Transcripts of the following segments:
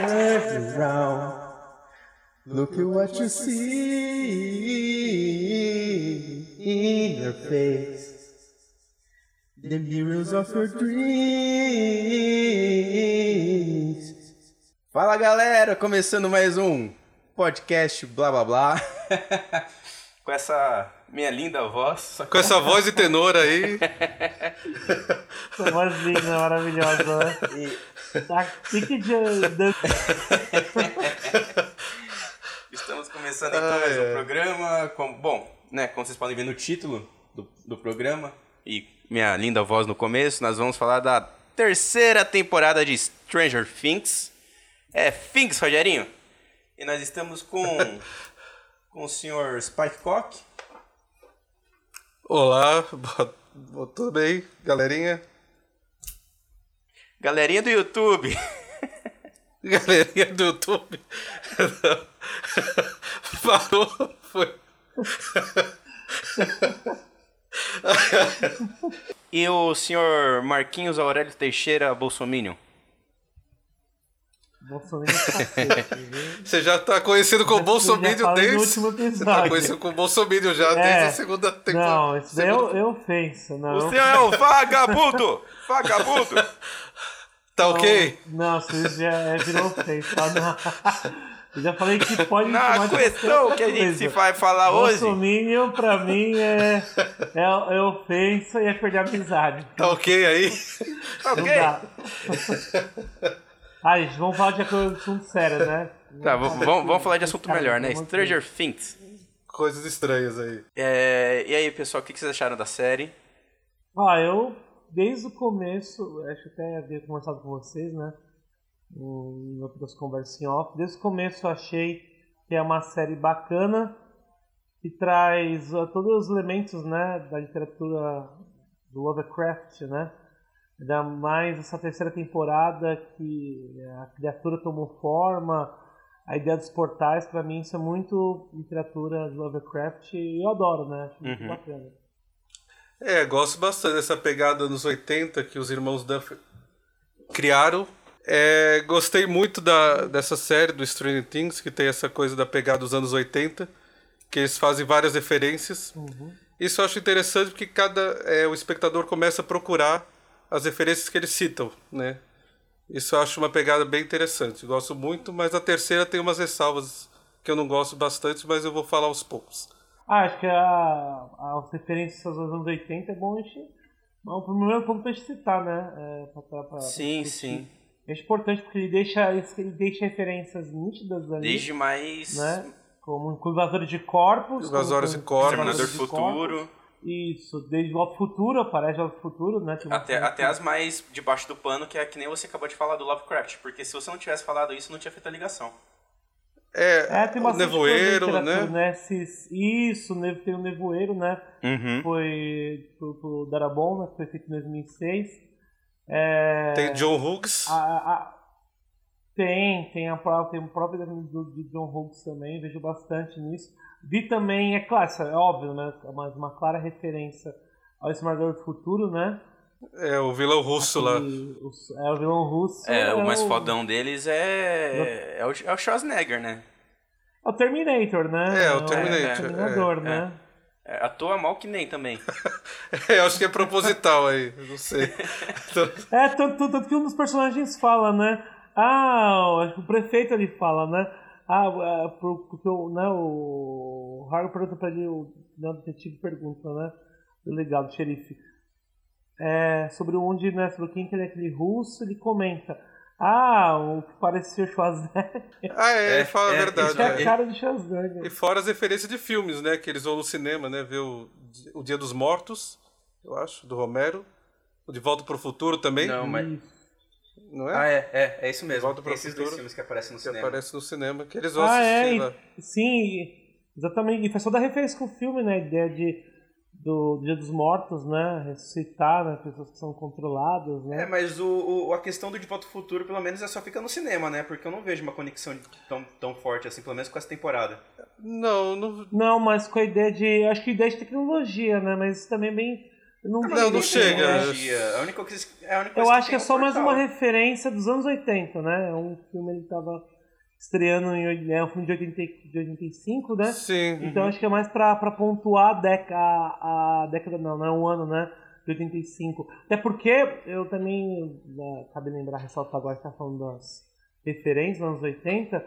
turn you round. Look at what you see in your face. The mirrors of your dreams. Fala galera, começando mais um podcast blá blá blá. Com essa minha linda voz. Com essa voz de tenor aí. Essa vozinha maravilhosa, né? Tá pique de... Estamos começando então ah, mais um é. programa. Com, bom, né, como vocês podem ver no título do, do programa e minha linda voz no começo, nós vamos falar da terceira temporada de Stranger Things. É Things, Rogerinho. E nós estamos com, com o senhor Spike Cock. Olá, tudo bem, galerinha? Galerinha do YouTube. Galerinha do YouTube. Parou, foi. e o senhor Marquinhos Aurélio Teixeira Bolsominion? É Você já tá conhecido com o Bolsominion desde. Você tá conhecido com o Bolsominion já é, desde a segunda temporada. Não, isso daí eu, eu ofenso. Não. O senhor é um vagabundo! Vagabundo! Tá ok? Não, isso já é, virou ofensa. Eu já falei que pode Na questão que a gente se vai falar hoje. Bolsominion, pra mim, é, é, é ofensa e é perder a amizade. Tá ok aí? Tá ok. Ai, gente, vamos falar de assunto sério, né? Tá, vamos, vamos falar de assunto melhor, né? Stranger Things. Coisas estranhas aí. É, e aí, pessoal, o que vocês acharam da série? Ah, eu, desde o começo, acho que até havia conversado com vocês, né? em outras conversas em off. Desde o começo eu achei que é uma série bacana que traz uh, todos os elementos né, da literatura do Lovecraft, né? Ainda mais essa terceira temporada que a criatura tomou forma, a ideia dos portais, para mim isso é muito literatura de Lovecraft e eu adoro, né? Acho muito uhum. bacana. É, gosto bastante dessa pegada nos 80 que os irmãos Duff criaram é, gostei muito da, dessa série do Stranger Things, que tem essa coisa da pegada dos anos 80, que eles fazem várias referências. Uhum. Isso eu acho interessante porque cada é, o espectador começa a procurar as referências que eles citam, né? Isso eu acho uma pegada bem interessante. Gosto muito, mas a terceira tem umas ressalvas que eu não gosto bastante, mas eu vou falar aos poucos. Ah, acho que a, as referências dos anos 80 é bom a gente. Bom, primeiro ponto pra gente citar, né? É, pra, pra, pra, sim, sim. É importante porque ele deixa, ele deixa referências nítidas ali. Desde mais. Né? Como invasores de corpos. Invasores de corpos. Terminador do Futuro. Isso, desde o Futuro, aparece o Futuro, né? Até, até as mais debaixo do pano, que é que nem você acabou de falar do Lovecraft, porque se você não tivesse falado isso, não tinha feito a ligação. É, é tem o nevoeiro, né? né? Isso, tem o nevoeiro, né? Uhum. Foi pro, pro Darabon, né? Foi feito em 2006. É, tem John Hughes. A, a, tem, tem, a, tem o próprio do, do John Hughes também, vejo bastante nisso. Vi também, é claro, é óbvio, né? Mas uma clara referência ao Esmagador do Futuro, né? É, o vilão russo lá. é, o vilão russo. É, é o mais o... fodão deles é, é, o, é o Schwarzenegger, né? É o Terminator, né? É, o Terminator. É, o Terminador, é, né? É. É, atua mal que nem também. é, acho que é proposital aí, não sei. é, tanto, tanto que um dos personagens fala, né? Ah, acho que o prefeito ali fala, né? Ah, é, porque o, né, o Harry pergunta pra ele, o, né, o detetive pergunta, né? O legado, o xerife. É, sobre onde, né? Sobre quem que é aquele russo, ele comenta. Ah, o que parece ser Schwarzenegger. Ah, é, ele fala é, a verdade. É a cara de Schwarzenegger. E fora as referências de filmes, né? Que eles vão no cinema, né? Ver o, o Dia dos Mortos, eu acho, do Romero. O De Volta para o Futuro também. Não, mas... Não é? Ah, é, é, é isso mesmo. Volta para Esses futuro, dois filmes que aparecem no que cinema. Que aparecem no cinema, que eles vão ah, assistir é, lá. Sim, exatamente. E faz toda a referência com o filme, né? A ideia de do Dia dos Mortos, né? Ressuscitar, né? Pessoas que são controladas, né? É, mas o, o, a questão do De Volta ao Futuro, pelo menos, é só fica no cinema, né? Porque eu não vejo uma conexão tão, tão forte assim, pelo menos com essa temporada. Não, não... Não, mas com a ideia de... Acho que a ideia de tecnologia, né? Mas também é bem... Não, não, não, não chega. A única coisa, é a única coisa Eu acho que, é só mais uma referência dos anos 80, né? É um filme ele tava estreando em é um filme de, 80, de 85, né? Sim. Então uhum. acho que é mais pra, pra pontuar a, década, a, a década, não, não é um ano, né? De 85. Até porque eu também, né, acabei de lembrar, ressaltar agora que tá falando das referências dos anos 80.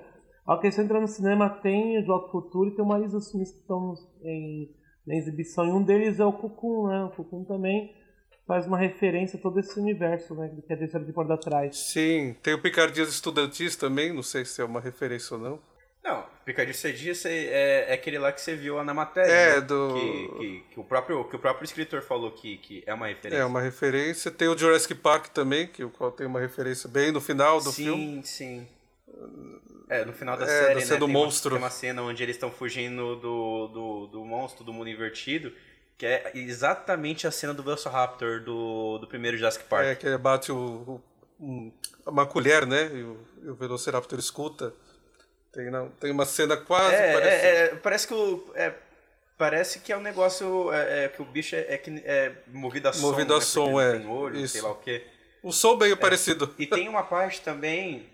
A questão entra no cinema tem o Jogos Futuro e tem uma lista dos filmes que estão em, na exibição. E um deles é o Cucum, né? O Cucum também faz uma referência a todo esse universo, né? Que é a terceira temporada atrás. Sim, tem o Picardias Estudantis também, não sei se é uma referência ou não. Não, Picardia Cedia é, é aquele lá que você viu na matéria. É, né? do. Que, que, que, o próprio, que o próprio escritor falou que, que é uma referência. É uma referência. Tem o Jurassic Park também, que o qual tem uma referência bem no final do sim, filme. Sim, sim. É, no final da é, série, né? Do tem monstro. Uma, tem uma cena onde eles estão fugindo do, do, do monstro do mundo invertido. Que é exatamente a cena do Velociraptor do, do primeiro Jurassic Park. É, que bate o, o uma colher, né? E o, e o Velociraptor escuta. Tem, não, tem uma cena quase. É, parece... É, é, parece que o. É, parece que é um negócio. É, é que o bicho é, é, movido a som. Movido a né? som, é. Tem olho, isso. sei lá o quê. O som meio parecido. E tem uma parte também.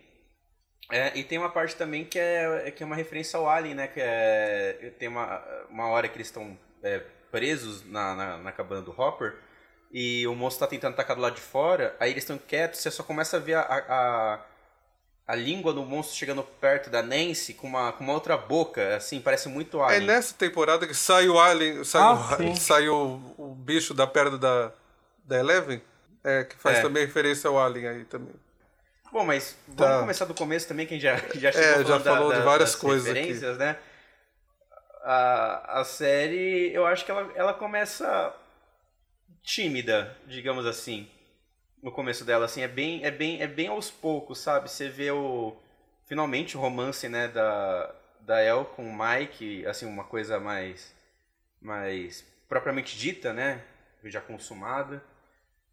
E tem uma parte também que é, que é uma referência ao Alien, né? Que é. Tem uma, uma hora que eles estão presos na, na, na, cabana do Hopper e o monstro está tentando atacar do lado de fora, aí eles estão quietos, você só começa a ver a, a, a, língua do monstro chegando perto da Nancy com uma, com uma outra boca, assim, parece muito Alien. É nessa temporada que sai o Alien, sai, ah, o, sai o, o, bicho da perna da, da Eleven, é, que faz é. também referência ao Alien aí também. Bom, mas vamos tá. começar do começo também, quem já, já chegou é, já falou da, de várias das coisas referências, aqui. né? a, a série, eu acho que ela, ela começa tímida, digamos assim. No começo dela, assim, é bem, é bem, é bem aos poucos, sabe? Você vê o finalmente o romance, né, da da El com o Mike, assim, uma coisa mais mais propriamente dita, né, já consumada.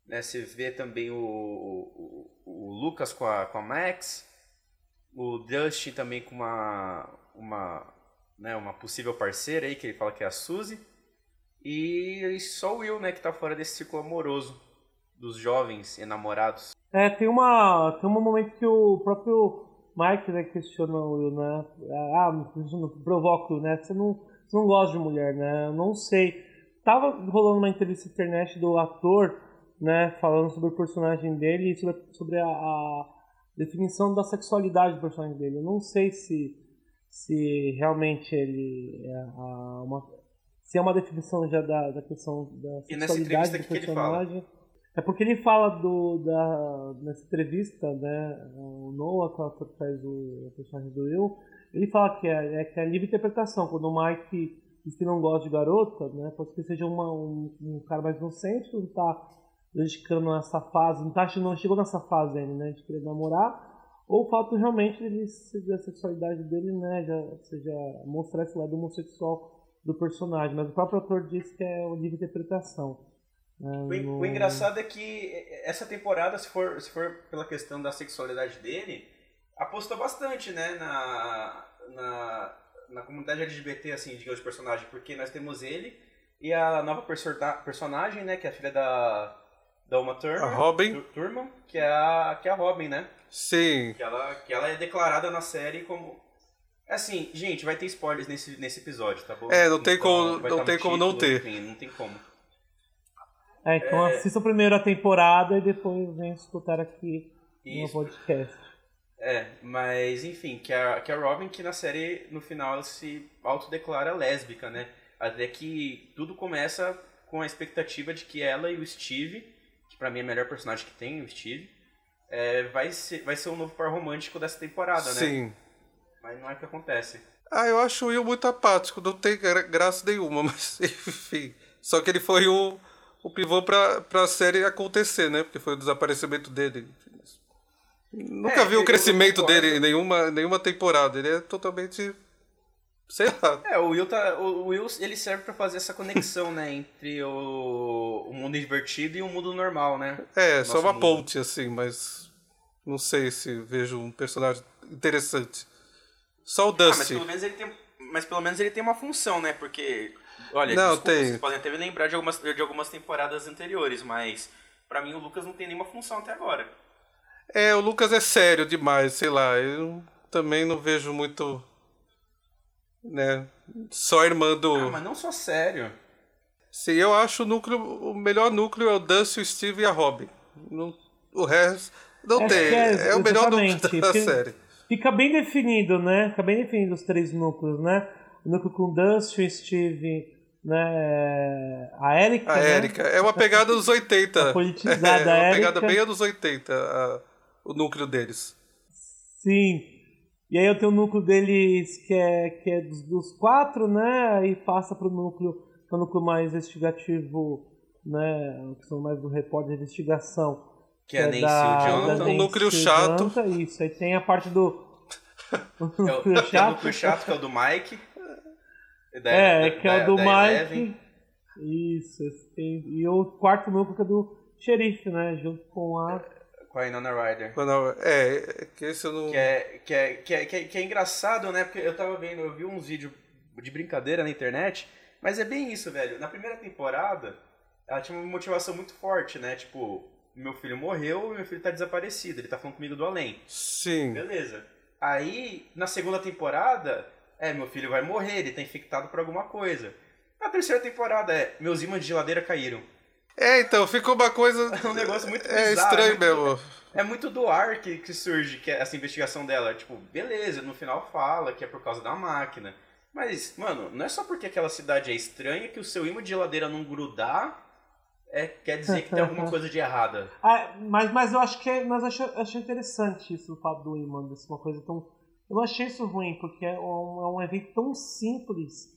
Né, você vê também o, o, o Lucas com a, com a Max, o Dustin também com uma, uma né, uma possível parceira aí, que ele fala que é a Suzy. E só o Will, né, que tá fora desse ciclo amoroso dos jovens enamorados. É, tem uma tem um momento que o próprio Mike né, questiona o Will, né? Ah, provoca né? Você não, você não gosta de mulher, né? Não sei. Tava rolando uma entrevista internet do ator, né, falando sobre o personagem dele e sobre, sobre a, a definição da sexualidade do personagem dele. Eu não sei se se realmente ele é uma se é uma definição já da, da questão da sexualidade do personagem. É porque ele fala do da nessa entrevista, né, o Noah, que faz o, o personagem do Will, ele fala que é, é que é livre interpretação, quando o Mike diz que não gosta de garota, né, pode ser que seja uma, um, um cara mais inocente, não está dedicando essa fase, não, tá, não chegou nessa fase ainda, né, de querer namorar, ou o fato realmente de a sexualidade dele, né, já, seja mostrar esse lado homossexual do personagem, mas o próprio ator disse que é o de interpretação. Né, o, o, engraçado é que essa temporada, se for, se for pela questão da sexualidade dele, apostou bastante, né, na, na, na comunidade LGBT, assim, digamos, de personagem, porque nós temos ele e a nova personagem, né, que é a filha da, da Uma Thurman, a Robin. Thurman, que é a, que é a Robin, né? Sim. Que ela, que ela é declarada na série como. Assim, gente, vai ter spoilers nesse, nesse episódio, tá bom? É, não tem então, como, não, tem como não ter. Enfim, não tem como. É, então é... assista primeiro a temporada e depois vem escutar aqui Isso. no podcast. É, mas enfim, que a, que a Robin, que na série, no final, ela se autodeclara lésbica, né? Até que tudo começa com a expectativa de que ela e o Steve, pra mim é a melhor personagem que tem, o Steve, é, vai, ser, vai ser o novo par romântico dessa temporada, né? Sim. Mas não é o que acontece. Ah, eu acho o Will muito apático, não tem graça nenhuma, mas enfim. Só que ele foi o, o pivô pra, pra série acontecer, né? Porque foi o desaparecimento dele. Nunca é, vi o crescimento dele em nenhuma, nenhuma temporada. Ele é totalmente. Sei lá. É, o Will, tá, o Will ele serve para fazer essa conexão, né? Entre o, o mundo invertido e o mundo normal, né? É, só uma mundo. ponte, assim, mas não sei se vejo um personagem interessante. Só o Dusty. Ah, mas, pelo menos ele tem, mas pelo menos ele tem uma função, né? Porque Olha, Não, desculpa, tem. vocês podem até me lembrar de algumas, de algumas temporadas anteriores, mas pra mim o Lucas não tem nenhuma função até agora. É, o Lucas é sério demais, sei lá. Eu também não vejo muito. Né? Só a irmã do. Ah, mas não só sério. Sim, eu acho o núcleo. O melhor núcleo é o Dusty, o Steve e a Robin. Não- o resto. Não Acho tem. é, É, o melhor núcleo da porque- série. Fica bem definido, né? Fica bem definido os três núcleos, né? O núcleo com Dustin, Steve, né? A Erika. A né? Erika. É uma pegada dos 80. A politizada é uma Erika. pegada bem anos 80, a- o núcleo deles. Sim. E aí eu tenho o núcleo deles que é, que é dos, dos quatro, né? Aí passa pro núcleo, que é o núcleo mais investigativo, né? Que são mais do repórter de investigação. Que é a Nancy e o da Jonathan. Um Nancy núcleo e o chato. Jonathan, Isso, aí tem a parte do. O É o, núcleo tem o chato. núcleo chato, que é o do Mike. Da- É, da- que é da- o do da Mike. Eleven. Isso, esse tem- e o quarto núcleo que é do xerife, né? Junto com a. Com a Inona Ryder. É, é que esse eu não. Que é, que, é, que, é, que, é, que é engraçado, né? Porque eu tava vendo, eu vi uns vídeos de brincadeira na internet, mas é bem isso, velho. Na primeira temporada, ela tinha uma motivação muito forte, né? Tipo, meu filho morreu e meu filho tá desaparecido, ele tá falando comigo do além. Sim. Beleza. Aí, na segunda temporada, é, meu filho vai morrer, ele tá infectado por alguma coisa. Na terceira temporada, é, meus ímãs de geladeira caíram. É, então, ficou uma coisa. É um negócio muito É bizarro, estranho muito- mesmo. É muito do ar que, que surge que é essa investigação dela. Tipo, beleza, no final fala que é por causa da máquina. Mas, mano, não é só porque aquela cidade é estranha que o seu imã de geladeira não grudar é, quer dizer que tem alguma coisa de errada. Ah, mas, mas eu acho que é, mas eu achei, achei interessante isso, o fato do imã, desse uma coisa tão. Eu não achei isso ruim, porque é um, é um evento tão simples.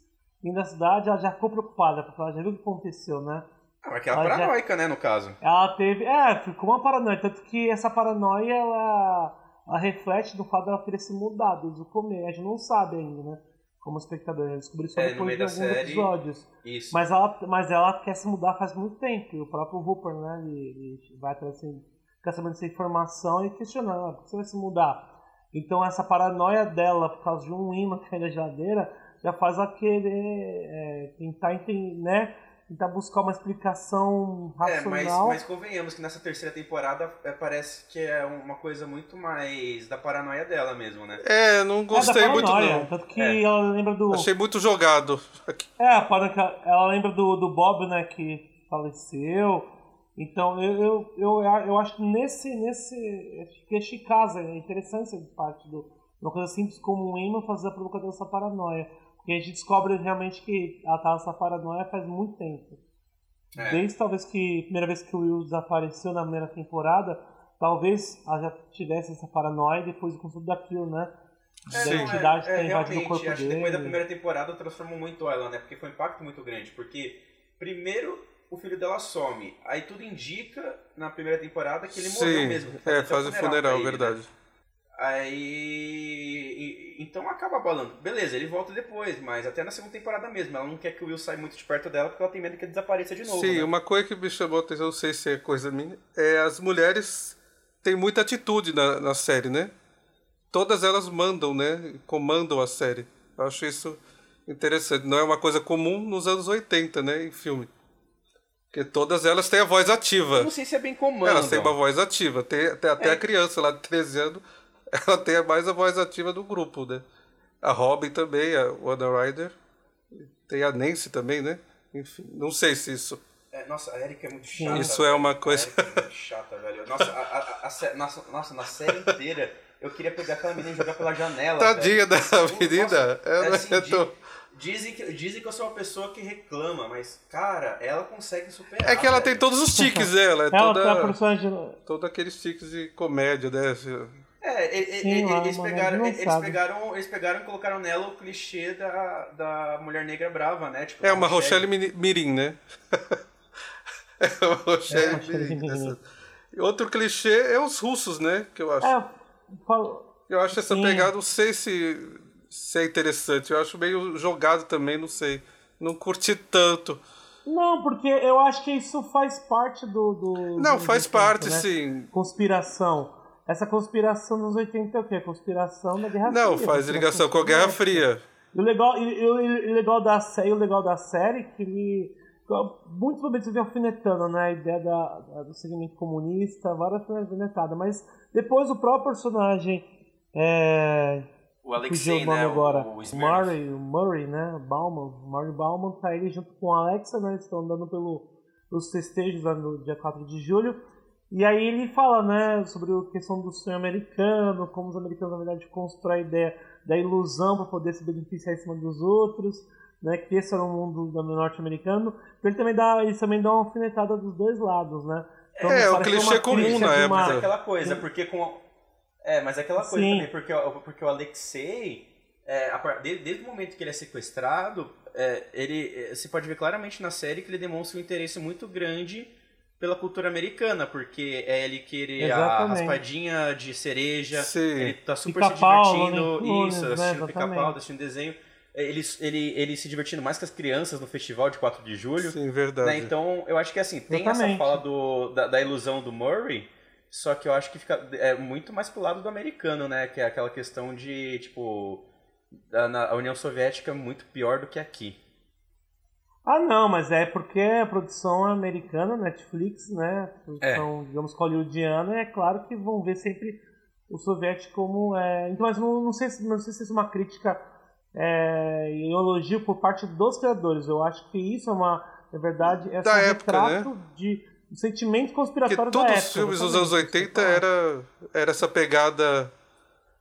E na cidade ela já ficou preocupada, porque ela já viu o que aconteceu, né? Ah, mas aquela Mas já- paranoica, né, no caso. Ela teve. É, ficou uma paranoia. Tanto que essa paranoia ela, ela reflete no fato dela querer se mudar desde o começo. A gente não sabe ainda, né? Como espectador. A gente descobriu só É, depois de alguns série- episódios. Isso. Mas ela, mas ela quer se mudar faz muito tempo. E o próprio Hooper, né? Ele, ele vai atrás assim, fica sabendo dessa informação e questionando: ah, por que você vai se mudar? Então essa paranoia dela por causa de um imã que cai na geladeira já faz ela querer é, tentar entender, né? Tentar buscar uma explicação É, mas, racional. mas convenhamos que nessa terceira temporada é, parece que é uma coisa muito mais da paranoia dela mesmo, né? É, não É, da gostei muito paranoia, não. Tanto que É. ela lembra do. Achei muito jogado. É, a paranoia, ela lembra do, do Bob, né, que faleceu. Então eu, eu, eu, eu acho que nesse. nesse este caso é interessante essa parte do. Uma coisa simples como um imã fazer a provocação dessa paranoia. Porque a gente descobre realmente que ela tá nessa paranoia faz muito tempo. É. Desde talvez que a primeira vez que o Will desapareceu na primeira temporada, talvez ela já tivesse essa paranoia e depois do consumo daquilo, né? Da Sim. entidade que é, tá invadindo o realmente, corpo acho que dele. depois da primeira temporada transformou muito ela, né? Porque foi um impacto muito grande. Porque, primeiro, o filho dela some. Aí tudo indica, na primeira temporada, que ele morreu Sim, mesmo. é, faz o pra funeral, ele, né? Aí. Então acaba abalando. Beleza, ele volta depois, mas até na segunda temporada mesmo. Ela não quer que o Will saia muito de perto dela porque ela tem medo que ele desapareça de novo. Sim, né? uma coisa que me chamou a atenção, não sei se é coisa minha, é as mulheres têm muita atitude na, na série, né? Todas elas mandam, né? Comandam a série. Eu acho isso interessante. Não é uma coisa comum nos anos 80, né? Em filme. Porque todas elas têm a voz ativa. Eu não sei se é bem comando. Elas têm uma voz ativa. Tem, tem até É. a criança lá de 13 anos, ela tem mais a voz ativa do grupo, né? A Robin também, a Wanda Rider. Tem a Nancy também, né? Enfim, não sei se isso. É, nossa, a Erika é muito chata. Isso é velho. uma A coisa- Erika é muito chata, velho. Nossa, a, a- a nossa, nossa, na série inteira, eu queria pegar aquela menina e jogar pela janela. Tadinha velho. da Nossa, menina. Ela é assim, é tão- dizem, que, dizem que eu sou uma pessoa que reclama, mas, cara, ela consegue superar. É que ela velho. tem todos os tiques dela. É Ela a toda, personagem. todo aqueles tiques de comédia, né? É, e- e- Sim, e- é eles, pegaram, eles, pegaram, eles pegaram e colocaram nela o clichê da, da mulher negra brava, né? Tipo, É uma Rochelle Mirim, né? é uma Rochelle Rochelle Mirim. Mirim. Outro clichê é os russos, né? Que eu acho. É, Eu acho essa Sim. pegada, não sei se, se é interessante. Eu acho meio jogado também, não sei. Não curti tanto. Não, porque eu acho que isso faz parte do. do Não, dos faz 80, parte, né? sim. Conspiração. Essa conspiração dos 80 é o quê? Conspiração da Guerra Não, Fria. faz conspiração ligação com a Guerra. Fria. E o legal, e, e, o legal da série, o legal da série é que ele muitos momentos vem alfinetando né, a ideia da, da, do segmento comunista, várias alfinetadas, mas depois o próprio personagem é, o Alexei, o nome né, agora, o, o Murray, o Murray, né, Bauman, Murray Bauman tá aí junto com a Alexa, né, eles estão andando pelo, pelos festejos lá no dia 4 de julho, e aí ele fala, né, sobre a questão do sonho americano, como os americanos, na verdade, constroem a ideia da ilusão para poder se beneficiar em cima dos outros, né, que esse era o mundo norte-americano. Então ele também dá, ele também dá uma alfinetada dos dois lados, né? Então, é, o clichê comum na época. Mas aquela coisa, porque com é, mas aquela coisa Sim. também, porque, porque o Alexei, é, desde, desde, o momento que ele é sequestrado, é, ele se pode ver claramente na série que ele demonstra um interesse muito grande pela cultura americana, porque é ele querer Exatamente. a raspadinha de cereja, Sim. ele tá super se divertindo, né? isso, assistindo né? pica-pau, assistindo desenho. Ele, ele, ele se divertindo mais com as crianças no festival de 4 de julho. Sim, verdade. Né? Então, eu acho que assim, tem Exatamente. essa fala do, da, da, ilusão do Murray, só que eu acho que fica é muito mais pro lado do americano, né? Que é aquela questão de, tipo, a, na, a União Soviética é muito pior do que aqui. Ah, não, mas é porque a produção americana, Netflix, né? Produção, é. digamos, hollywoodiana, é claro que vão ver sempre o soviético como. É... Então, mas não, não, sei, não sei se isso é uma crítica é, e elogio por parte dos criadores. Eu acho que isso é uma. Na verdade, é um retrato né? de um sentimento conspiratório Porque todos os filmes dos anos 80 era, era essa pegada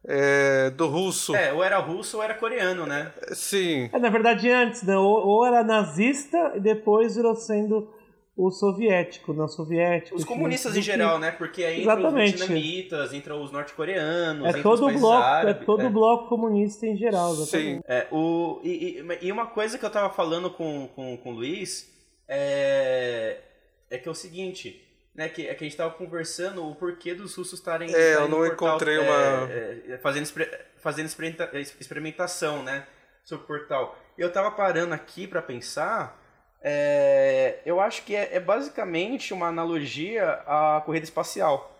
é, do russo. É, ou era russo ou era coreano, né? Sim. É, na verdade, antes, né? Ou, ou era nazista e depois virou sendo o soviético, não soviético. Os comunistas em geral, né? Porque aí entra Exatamente. os vietnamitas, entra os norte-coreanos, é todo os bloco, árabes, É todo é. bloco comunista em geral, exatamente. Sim. É, o, e, e, uma coisa que eu tava falando com, com, com o Luiz é, é que é o seguinte, né, que, é que a gente tava conversando o porquê dos russos estarem... É, eu não encontrei uma... É, é, fazendo, fazendo experimentação, né, sobre o portal. Eu tava parando aqui para pensar é, eu acho que é, é, basicamente uma analogia à corrida espacial.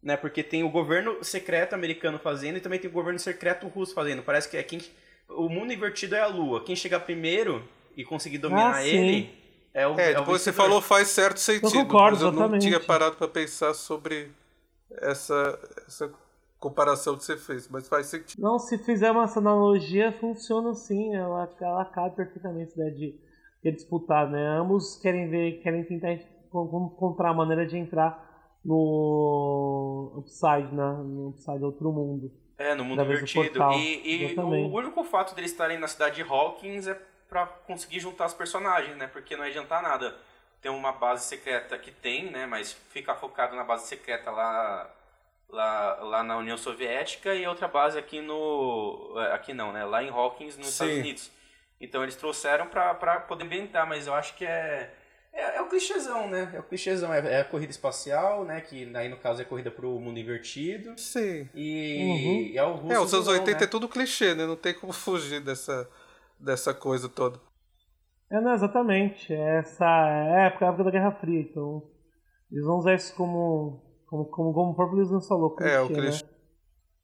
Né? Porque tem o governo secreto americano fazendo e também tem o governo secreto russo fazendo. Parece que é quem, o mundo invertido é a Lua. Quem chegar primeiro e conseguir dominar ah, ele é o. É, depois você falou faz certo sentido. Eu concordo, mas eu exatamente. não tinha parado para pensar sobre essa, essa comparação que você fez, mas faz sentido. Não, se fizer uma analogia, funciona sim. Ela, ela cabe perfeitamente né, de quer disputar, né? Ambos querem ver, querem tentar encontrar a maneira de entrar no Upside, né? No Upside outro mundo. É, no mundo invertido. E, e o único fato deles estarem na cidade de Hawkins é para conseguir juntar os personagens, né? Porque não ia adiantar nada ter uma base secreta que tem, né? Mas ficar focado na base secreta lá, lá, lá na União Soviética e outra base aqui no... É, aqui não, né? Lá em Hawkins, nos Sim. Estados Unidos. Então eles trouxeram para poder ambientar, mas eu acho que é, é, é o clichêzão, né? É o clichêzão, é, é, a corrida espacial, né? Que aí no caso é corrida para o mundo invertido. Sim. E, uhum. é o russo É, os anos 80 né? é tudo clichê, né? Não tem como fugir dessa, dessa coisa toda. É, não, exatamente. Essa é a época da Guerra Fria, então eles vão usar isso como, como, como, como o próprio Luiz falou, clichê, é, o clichê. Né?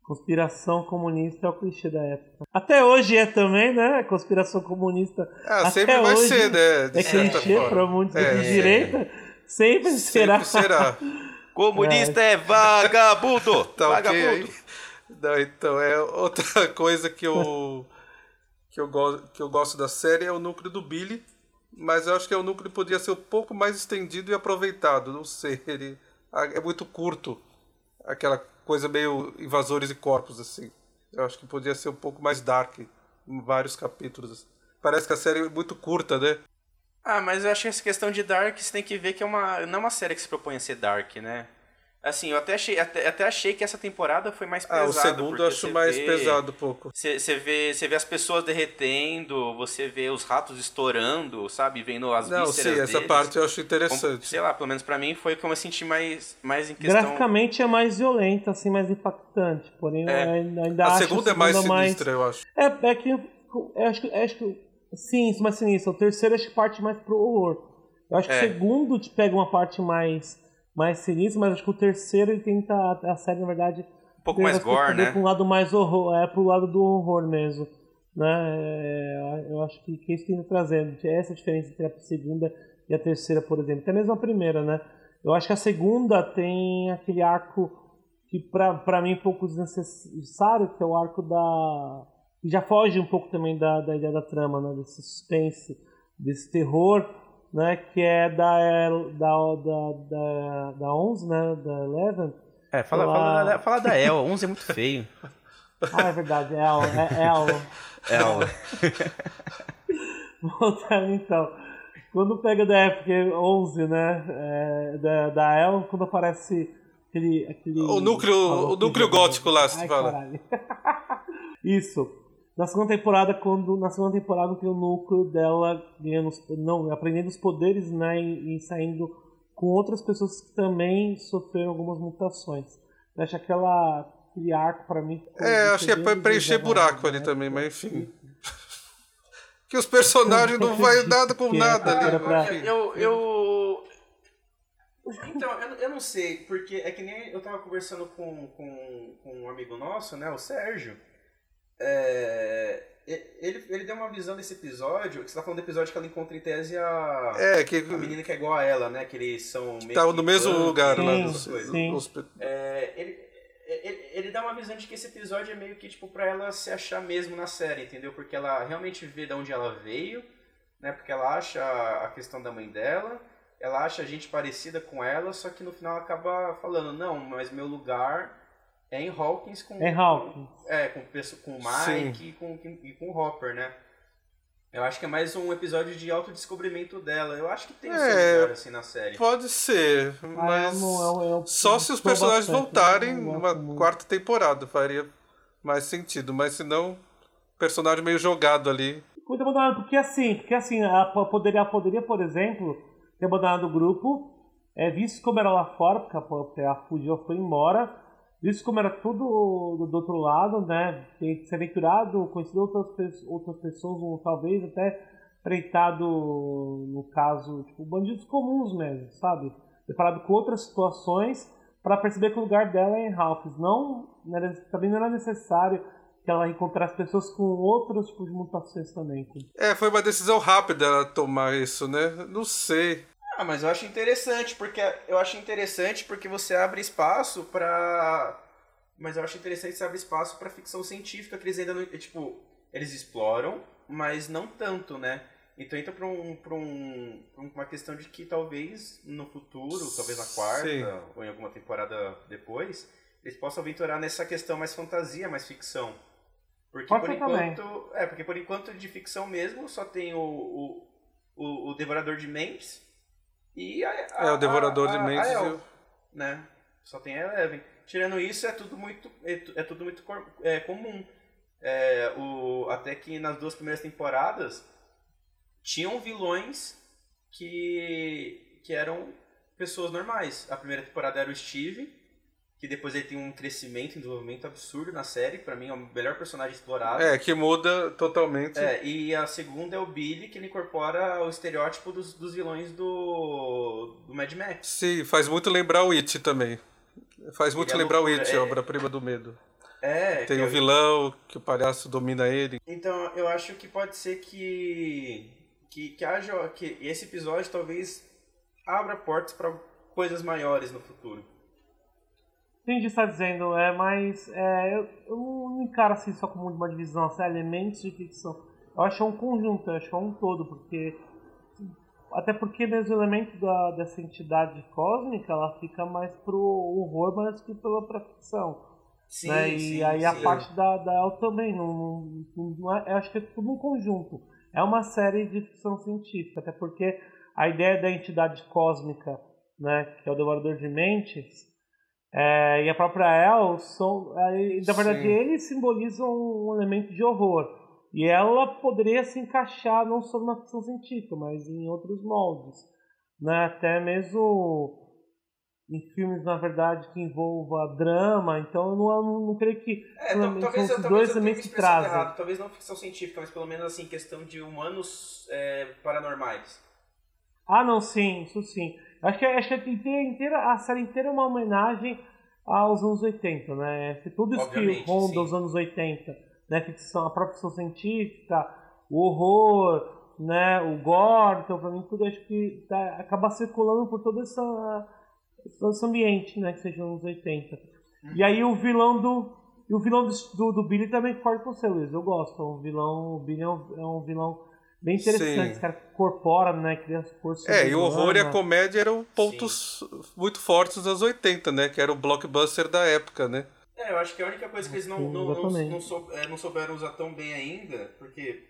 Conspiração comunista é o clichê da época. Até hoje é também, né? Conspiração comunista. Ah, sempre vai ser, né? De é clichê para muitos é, de direita. Sempre será. Sempre será. Comunista é, é vagabundo! Tá vagabundo! Okay. Não, então, é outra coisa que eu, que, eu go que eu gosto da série é o núcleo do Billy. Mas eu acho que o núcleo podia ser um pouco mais estendido e aproveitado. Não sei, ele é muito curto. Aquela coisa meio invasores e corpos, assim. Eu acho que podia ser um pouco mais dark em vários capítulos. Parece que a série é muito curta, né? Ah, mas eu acho que essa questão de dark você tem que ver que é uma não é uma série que se propõe a ser dark, né? Assim, eu até achei, até, até achei que essa temporada foi mais pesada. Ah, o segundo eu acho mais vê, pesado um pouco. Você vê, vê as pessoas derretendo, você vê os ratos estourando, sabe? Vendo as Não, sim, deles. essa parte eu acho interessante. Como, sei lá, pelo menos para mim foi como eu senti mais, mais em questão... Graficamente é mais violenta, assim, mais impactante. Porém, é. ainda a acho segunda é mais sinistra, eu acho. É, é que... Eu acho, eu acho que... Sim, mais sinistra. O terceiro acho que parte mais pro horror. Eu acho que é. o segundo te pega uma parte mais mais sinistro, mas acho que o terceiro ele tenta a série, na verdade, um pouco mais gore, né? Um lado mais horror, é pro lado do horror mesmo. né? É, eu acho que, que isso tem trazendo essa diferença entre a segunda e a terceira, por exemplo. Até mesmo a primeira, né? Eu acho que a segunda tem aquele arco que para mim é um pouco desnecessário, que é o arco da que já foge um pouco também da, da ideia da trama, né? Desse suspense, desse terror, né? Que é da da da da, da 11, né? Da Eleven. É, fala, ela... fala, da, fala da El, 11 é muito feio. Ah, é verdade, El, é El. El. Voltando então. Quando pega da época 11, né? É, da, da El, quando aparece aquele. aquele o núcleo, o núcleo gótico lá, se fala. Isso. Na segunda temporada, quando. Na segunda temporada tem o núcleo dela ganhando, não, aprendendo os poderes, né? E, e saindo com outras pessoas que também sofreram algumas mutações. Eu acho aquela, aquele arco para mim. É, achei que é pra preencher buraco ali né? também, mas enfim. que os personagens não vai nada com nada ali. Pra... Eu, eu, Então, eu, eu não sei, porque é que nem eu tava conversando com, com, com um amigo nosso, né, o Sérgio. É, ele, ele deu uma visão desse episódio, que você tá falando do episódio que ela encontra em tese a, é, que, a menina que é igual a ela, né? Que eles são meio. Tá no mesmo lugar sim, lá dos, sim. É, ele, ele, ele dá uma visão de que esse episódio é meio que tipo pra ela se achar mesmo na série, entendeu? Porque ela realmente vê de onde ela veio, né? Porque ela acha a questão da mãe dela, ela acha a gente parecida com ela, só que no final ela acaba falando, não, mas meu lugar é em Hawkins com. É Hawkins. Com, é, com, com o Mike e com, e com o Hopper, né? Eu acho que é mais um episódio de autodescobrimento dela. Eu acho que tem é, lugar, assim, na série. Pode ser, ah, mas eu, eu, eu, só se os personagens bastante, voltarem numa quarta temporada faria mais sentido. Mas se não, personagem meio jogado ali. Muito abandonado, porque assim, porque assim, ela poderia, poderia, por exemplo, ter abandonado o grupo, é, visto como era lá fora, porque a fugiu foi embora, visto como era tudo do, outro lado, né? Ter se aventurado, conhecido outras, outras pessoas, ou talvez até freitado, no caso, tipo, bandidos comuns mesmo, sabe? Deparado com outras situações para perceber que o lugar dela é em Ralphs. Não, era, também não era necessário que ela encontrasse pessoas com outros tipos de mutações também. É, foi uma decisão rápida ela tomar isso, né? Não sei. Ah, mas eu acho interessante, porque eu acho interessante porque você abre espaço para mas eu acho interessante você abre espaço para ficção científica que eles ainda não, tipo, eles exploram, mas não tanto, né? Então entra para um, pra um, pra uma questão de que talvez no futuro, talvez na quarta Sim. ou em alguma temporada depois, eles possam aventurar nessa questão mais fantasia, mais ficção. Porque Pode por enquanto, também. é, porque por enquanto de ficção mesmo só tem o, o, o, o Devorador de Mentes e a, a, é, o Devorador a, de Mentes. Elf, né? Só tem a Eleven. Tirando isso, é tudo muito, é, é tudo muito é, comum. É, o, até que nas duas primeiras temporadas tinham vilões que, que eram pessoas normais. A primeira temporada era o Steve, que depois ele tem um crescimento e desenvolvimento absurdo na série, para mim é o melhor personagem explorado. É, que muda totalmente. É, e a segunda é o Billy, que ele incorpora o estereótipo dos, dos vilões do, do Mad Max. Sim, faz muito lembrar o It também. Faz muito é lembrar o It, é, obra-prima do medo. É. Tem o um vilão, que o palhaço domina ele. Então, eu acho que pode ser que que, que haja que esse episódio talvez abra portas para coisas maiores no futuro. Entendi o que está dizendo, é, mas é, eu, eu, não encaro assim só como uma divisão, assim, elementos de ficção. Eu acho é um conjunto, eu acho é um todo, porque. Até porque mesmo o elemento da, dessa entidade cósmica ela fica mais pro horror, mais que pela pra ficção. Sim, né? E sim, aí sim. a parte da, da El também, não, não, não é, eu acho que é tudo um conjunto. É uma série de ficção científica, até porque a ideia da entidade cósmica, né, que é o Devorador de Mentes, é, e a própria El, são, é, na verdade, Sim. eles simbolizam um elemento de horror. E ela poderia se encaixar não só na ficção científica, mas em outros moldes. Né? Até mesmo em filmes, na verdade, que envolva drama. Então, eu não, eu não, não creio que é, talvez, são talvez, dois elementos que trazem. Errado. Talvez não ficção científica, mas pelo menos assim, questão de humanos é, paranormais. Ah, não, sim, isso sim. Acho que, acho que a, inteira, a série inteira é uma homenagem aos anos 80, né? Tudo isso que ronda os anos 80. né, ficção, a própria ficção científica, o horror, né, o gore, então pra mim tudo acho que tá, acaba circulando por todo essa, esse ambiente, né, que seja nos 80. E aí o vilão do e o vilão do, do, Billy também forte com você, Luiz. Eu gosto. O vilão, o Billy é um, é um vilão bem interessante. Esse cara corpora, né? Cria força. É, e o horror e a comédia eram pontos Sim. muito fortes dos anos 80, né? Que era o blockbuster da época, né? É, eu acho que a única coisa que eles não, não, não, não, sou, é, não souberam usar tão bem ainda, porque,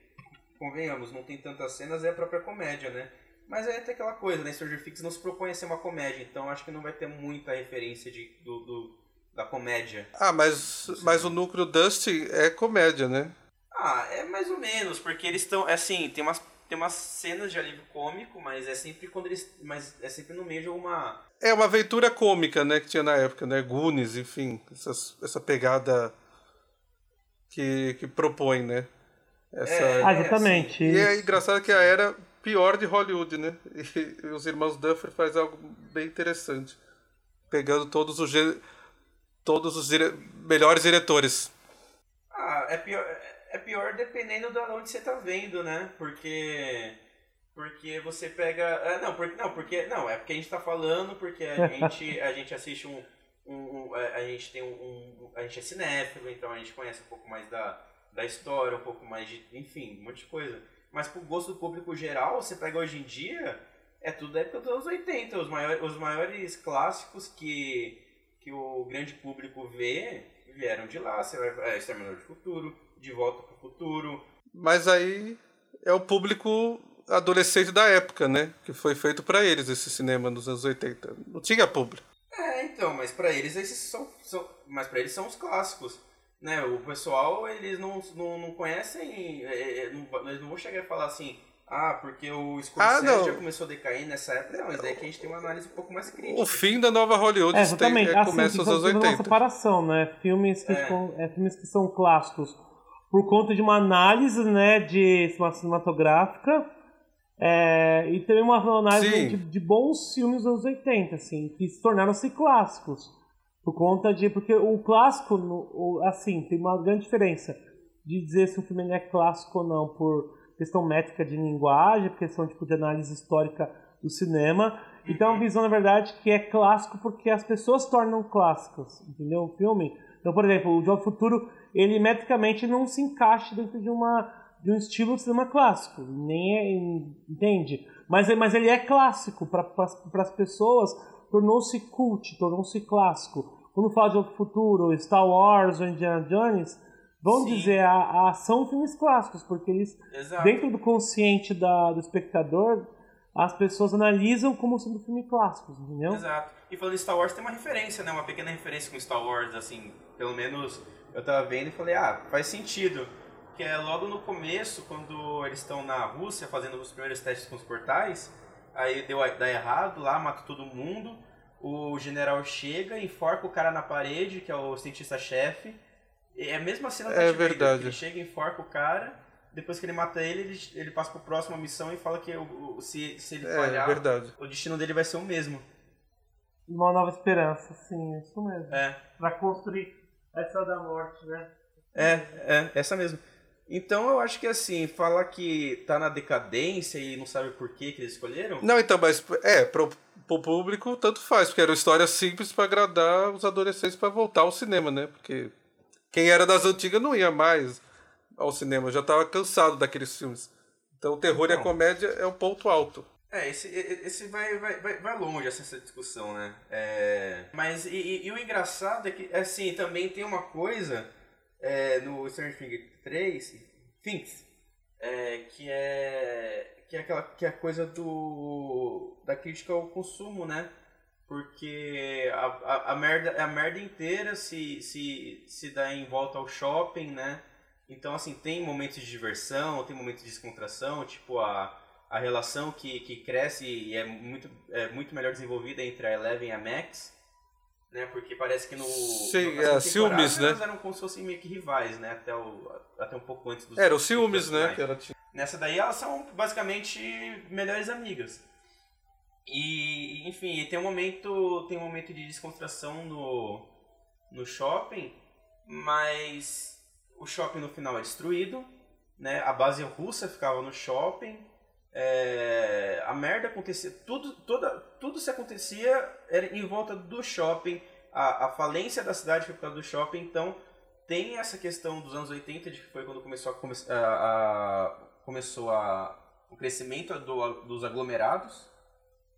convenhamos, não tem tantas cenas, é a própria comédia, né? Mas é até aquela coisa, né? Stranger Things não se propõe a ser uma comédia, então acho que não vai ter muita referência de, do, do da comédia. Ah, mas, mas o núcleo Dusty é comédia, né? Ah, é mais ou menos, porque eles estão, assim, tem umas, tem umas cenas de alívio cômico, mas é sempre quando eles, mas é sempre no meio de alguma... É uma aventura cômica, né, que tinha na época, né, Goonies, enfim, essas, essa pegada que, que propõe, né? Essa... É, ah, exatamente. E é engraçado que a era pior de Hollywood, né? E, os irmãos Duffer faz algo bem interessante, pegando todos os todos os dire... melhores diretores. Ah, é pior, é pior dependendo de onde você tá vendo, né? Porque porque você pega, ah, não, porque não, porque não, é porque a gente tá falando porque a gente a gente assiste um, um, um a gente tem um, um, a gente é cinéfilo, então a gente conhece um pouco mais da, da história, um pouco mais de, enfim, um monte de coisa. Mas pro gosto do público geral, você pega hoje em dia, é tudo da época dos anos 80, os maiores, os maiores clássicos que que o grande público vê vieram de lá. Você vai é, Exterminador de Futuro, De Volta para o Futuro. Mas aí é o público adolescente da época, né? Que foi feito para eles esse cinema nos anos 80. Não tinha público. É, então, mas para eles esses são, são mas para eles são os clássicos. Né, o pessoal, eles não, não, não conhecem, é, é não, eles não vão chegar e falar assim, ah, porque o Scorsese ah, já começou a decair nessa época. Não, mas é que a gente tem uma análise um pouco mais crítica. O fim da nova Hollywood é. Tem, é, assim, começa nos anos 80. uma separação, né? Filmes que, é. é, filmes que são clássicos por conta de uma análise né, de cinematográfica é, e também uma análise de, de, bons filmes dos anos 80, assim, que se tornaram-se clássicos. Por conta de. Porque o clássico, assim, tem uma grande diferença de dizer se um filme é clássico ou não por questão métrica de linguagem, questão tipo, de análise histórica do cinema. Então é uma visão, na verdade, que é clássico porque as pessoas tornam clássicos, entendeu? O filme. Então, por exemplo, o Jogo Futuro, ele metricamente não se encaixa dentro de uma de um estilo de cinema clássico, nem é, entende? Mas, mas ele é clássico para as pessoas, tornou-se cult, tornou-se clássico. Quando fala de Jogo Futuro, Star Wars ou Indiana Jones, Vamos Sim. dizer, a, a, são filmes clássicos, porque eles, Exato. dentro do consciente da, do espectador, as pessoas analisam como sendo filmes clássicos, entendeu? Exato. E falando de Star Wars, tem uma referência, né? Uma pequena referência com Star Wars, assim, pelo menos eu tava vendo e falei, ah, faz sentido. Que é logo no começo, quando eles estão na Rússia fazendo os primeiros testes com os portais, aí deu dá errado lá, mata todo mundo. O general chega, enforca o cara na parede, que é o cientista-chefe, é a mesma cena da é verdade. Ele chega, enforca o cara, depois que ele mata ele, ele, ele passa pro próxima missão e fala que o, o se, se ele é, falhar, verdade. o destino dele vai ser o mesmo. Uma nova esperança, sim, isso mesmo. É. Pra construir a história da morte, né? É, é, essa mesmo. Então eu acho que assim, falar que tá na decadência e não sabe por que que eles escolheram. Não, então, mas é, pro, pro público tanto faz, porque era uma história simples para agradar os adolescentes para voltar ao cinema, né? Porque quem era das antigas não ia mais ao cinema, já estava cansado daqueles filmes. Então o terror e a comédia é o ponto alto. É, esse, esse vai, vai, vai longe essa discussão, né? É, mas e, e, e, o engraçado é que, assim, também tem uma coisa é, no Stranger Things 3, Things, é, que é que é aquela que é a coisa do da crítica ao consumo, né? porque a, a, a, merda, a merda inteira se, se, se dá em volta ao shopping, né? Então, assim, tem momentos de diversão, tem momentos de descontração, tipo a, a relação que, que cresce e é muito, é muito melhor desenvolvida entre a Eleven e a Max, né? Porque parece que no... Sim, no, é, ciúmes, né? eram como se fossem meio que rivais, né? Até, o, até um pouco antes dos... Era o ciúmes, né? Era... Nessa daí elas são basicamente melhores amigas. E, enfim, tem um momento, tem um momento de descontração no, no shopping, mas o shopping no final é destruído, né? A base russa ficava no shopping, é, a merda acontecia, tudo, toda, tudo se acontecia era em volta do shopping, a, a falência da cidade foi por causa do shopping, então tem essa questão dos anos 80, de que foi quando começou a, a, a começou a, o crescimento do, dos aglomerados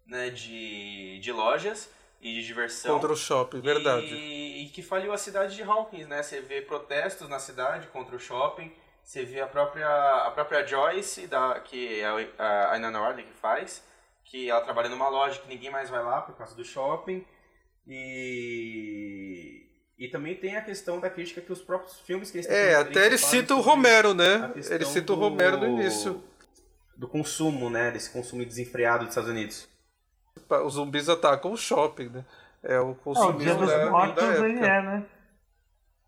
né, de, de lojas e de diversão. Contra o shopping, verdade. E, e, que faliu a cidade de Hawkins, né? Você vê protestos na cidade contra o shopping, você vê a própria, a própria Joyce, da, que é a Inanna Wardley que faz, que ela trabalha numa loja que ninguém mais vai lá por causa do shopping. E e também tem a questão da crítica que os próprios filmes que eles É, até ele cita o Romero, né? Ele cita o Romero no início. Do consumo, né? Desse consumo desenfreado dos Estados Unidos. Os zumbis atacam o shopping, né? É o consumismo ah, o Dia dos Mortos ele é, né?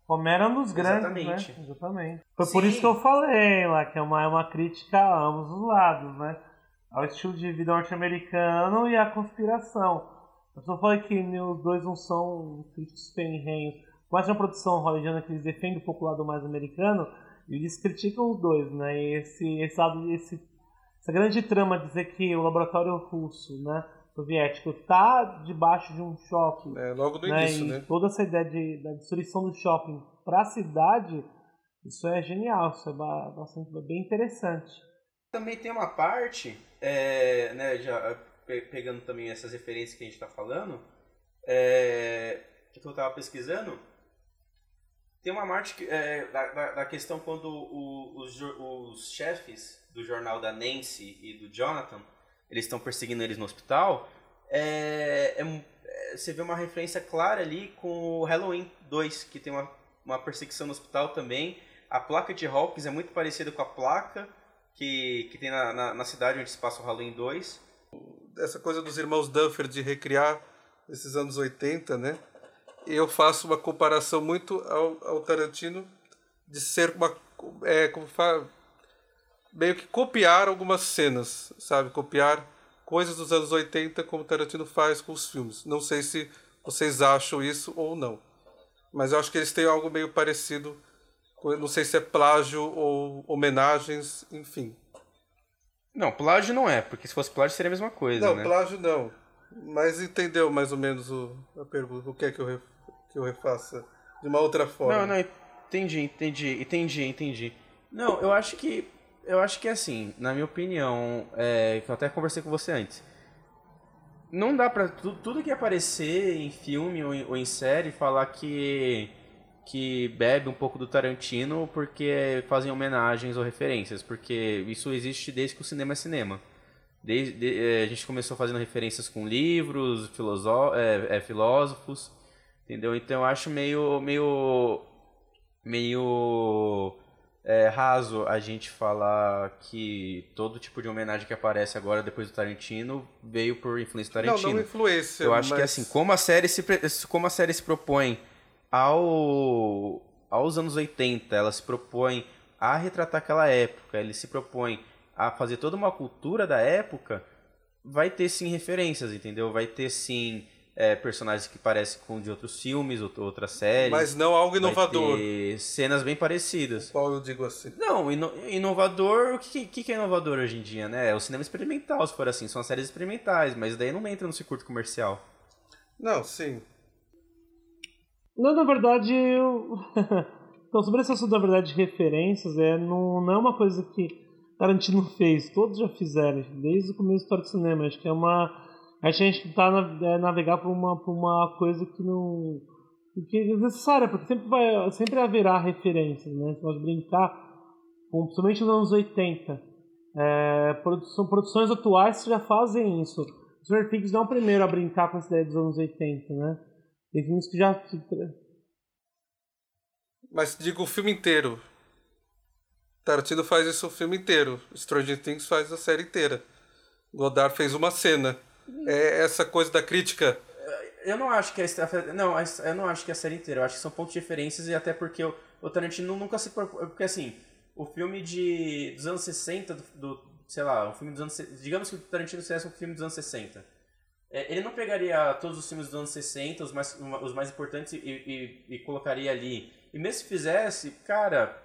Romero é um dos grandes, né? Exatamente. né? Exatamente. Foi Sim. por isso que eu falei lá, que é uma, é uma crítica a ambos os lados, né? Ao estilo de vida norte-americano e à conspiração. Eu só falei que os dois não são críticos ferrenhos. Quase uma produção hollywoodiana que eles defendem um pouco o lado mais americano, e eles criticam os dois, né? E esse, esse lado, esse, essa grande trama de dizer que o laboratório russo, né? Soviético está debaixo de um shopping. É, logo no né, início, né? Toda essa ideia de, da destruição do shopping para a cidade, isso é genial, isso é bastante bem interessante. Também tem uma parte, é, né, já pegando também essas referências que a gente está falando, é, que eu estava pesquisando, tem uma parte que, é, da, da, questão quando o, os, os chefes do jornal da Nancy e do Jonathan, eles estão perseguindo eles no hospital, é, é, é, você vê uma referência clara ali com o Halloween 2, que tem uma, uma perseguição no hospital também. A placa de Hawkins é muito parecida com a placa que, que tem na, na, na cidade onde se passa o Halloween 2 essa coisa dos irmãos Duffer de recriar esses anos 80, né? Eu faço uma comparação muito ao, ao Tarantino de ser uma é, como fala, meio que copiar algumas cenas, sabe? Copiar coisas dos anos 80 como Tarantino faz com os filmes. Não sei se vocês acham isso ou não. Mas eu acho que eles têm algo meio parecido. Não sei se é plágio ou homenagens, enfim. Não, plágio não é, porque se fosse plágio seria a mesma coisa, não, né? plágio não. Mas entendeu mais ou menos o, a pergunta, o que é que eu, ref, que eu refaça de uma outra forma. Não, não, entendi, entendi, entendi, entendi. Não, eu acho que eu acho que é assim, na minha opinião, é, que eu até conversei com você antes. Não dá pra tudo, tudo que aparecer em filme ou em, ou em série falar que que bebe um pouco do Tarantino porque fazem homenagens ou referências, porque isso existe desde que o cinema é cinema. Desde, de, é, a gente começou fazendo referências com livros, é, é, filósofos, entendeu? Então eu acho meio, meio, meio é, raso a gente falar que todo tipo de homenagem que aparece agora depois do Tarantino veio por influência do Tarantino. Não, não influência. Eu acho mas... que assim, como a série se, como a série se propõe ao, aos anos 80, ela se propõe a retratar aquela época, ele se propõe a fazer toda uma cultura da época, vai ter sim referências, entendeu? Vai ter sim é, personagens que parecem com de outros filmes, outras séries. Mas não algo inovador. Vai ter cenas bem parecidas. Qual eu digo assim? Não, ino inovador, o que, que, que, é inovador hoje em dia, né? É o cinema experimental, se for assim, são as séries experimentais, mas daí não entra no circuito comercial. Não, sim. Não, na verdade, eu... então, sobre esse assunto da verdade de referências, é, não, não é uma coisa que Tarantino fez, todos já fizeram, desde o começo da história do cinema. Acho que é uma. A gente está é, navegar por uma, por uma coisa que não. que é necessária, porque sempre, vai, sempre haverá referências, né? Você pode brincar, com, principalmente nos anos 80. É, produções atuais já fazem isso. O Sr. Things não é o primeiro a brincar com essa ideia dos anos 80, né? Tem filmes que já. Mas digo o filme inteiro. Tarantino faz isso o filme inteiro. Stranger Things faz a série inteira. Godard fez uma cena. É essa coisa da crítica. Eu não acho que a, não, eu não acho que é a série inteira. Eu acho que são pontos de referências e até porque o, o Tarantino nunca se porque assim, o filme de dos anos 60 do, do sei lá, um filme dos anos digamos que o Tarantino fizesse um filme dos anos 60 é, ele não pegaria todos os filmes dos anos 60, os mais, os mais importantes, e, e, e, colocaria ali. E mesmo se fizesse, cara,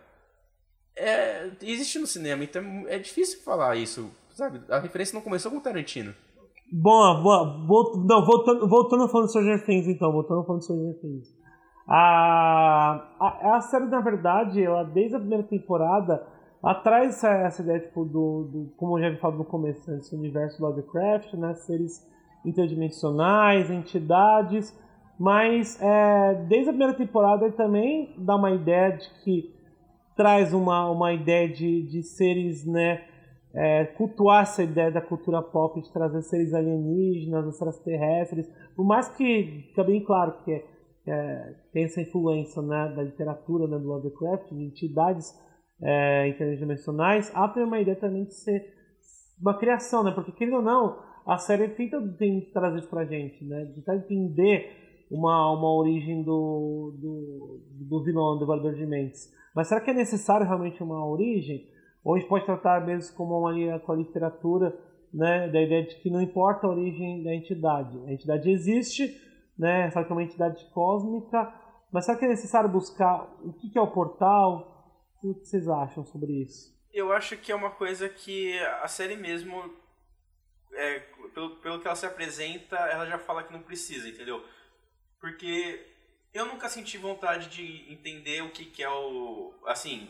é, existe no cinema, então é difícil falar isso, sabe? A referência não começou com Tarantino. Bom, vou, não, voltando, voltando falando de Stranger Things, então, voltando falando de Stranger Things. A, a, a série, na verdade, ela, desde a primeira temporada, atrás essa, essa ideia, tipo, do, do, como eu já havia falado no começo, esse universo Lovecraft, né, seres interdimensionais, entidades, mas é, desde a primeira temporada ele também dá uma ideia de que traz uma, uma ideia de, de seres, né, é, cultuar essa ideia da cultura pop de trazer seres alienígenas, extraterrestres, por mais que fica bem claro que, é, é, tem essa influência né, da literatura né, do Lovecraft, de entidades é, interdimensionais, há também uma ideia também de ser uma criação, né? Porque, querendo ou não, a série tenta, trazer isso pra gente, né? De tentar entender uma, uma origem do, do, do vilão, do Devorador de Mentes. Mas será que é necessário realmente uma origem? Gente pode tratar mesmo como uma linha com a literatura, né? Da ideia de que não importa a origem da entidade. A entidade existe, né? Só que é uma entidade cósmica. Mas será que é necessário buscar o que é o portal? O que vocês acham sobre isso? Eu acho que é uma coisa que a série mesmo, é, pelo, pelo que ela se apresenta, ela já fala que não precisa, entendeu? Porque eu nunca senti vontade de entender o que, que é o. Assim,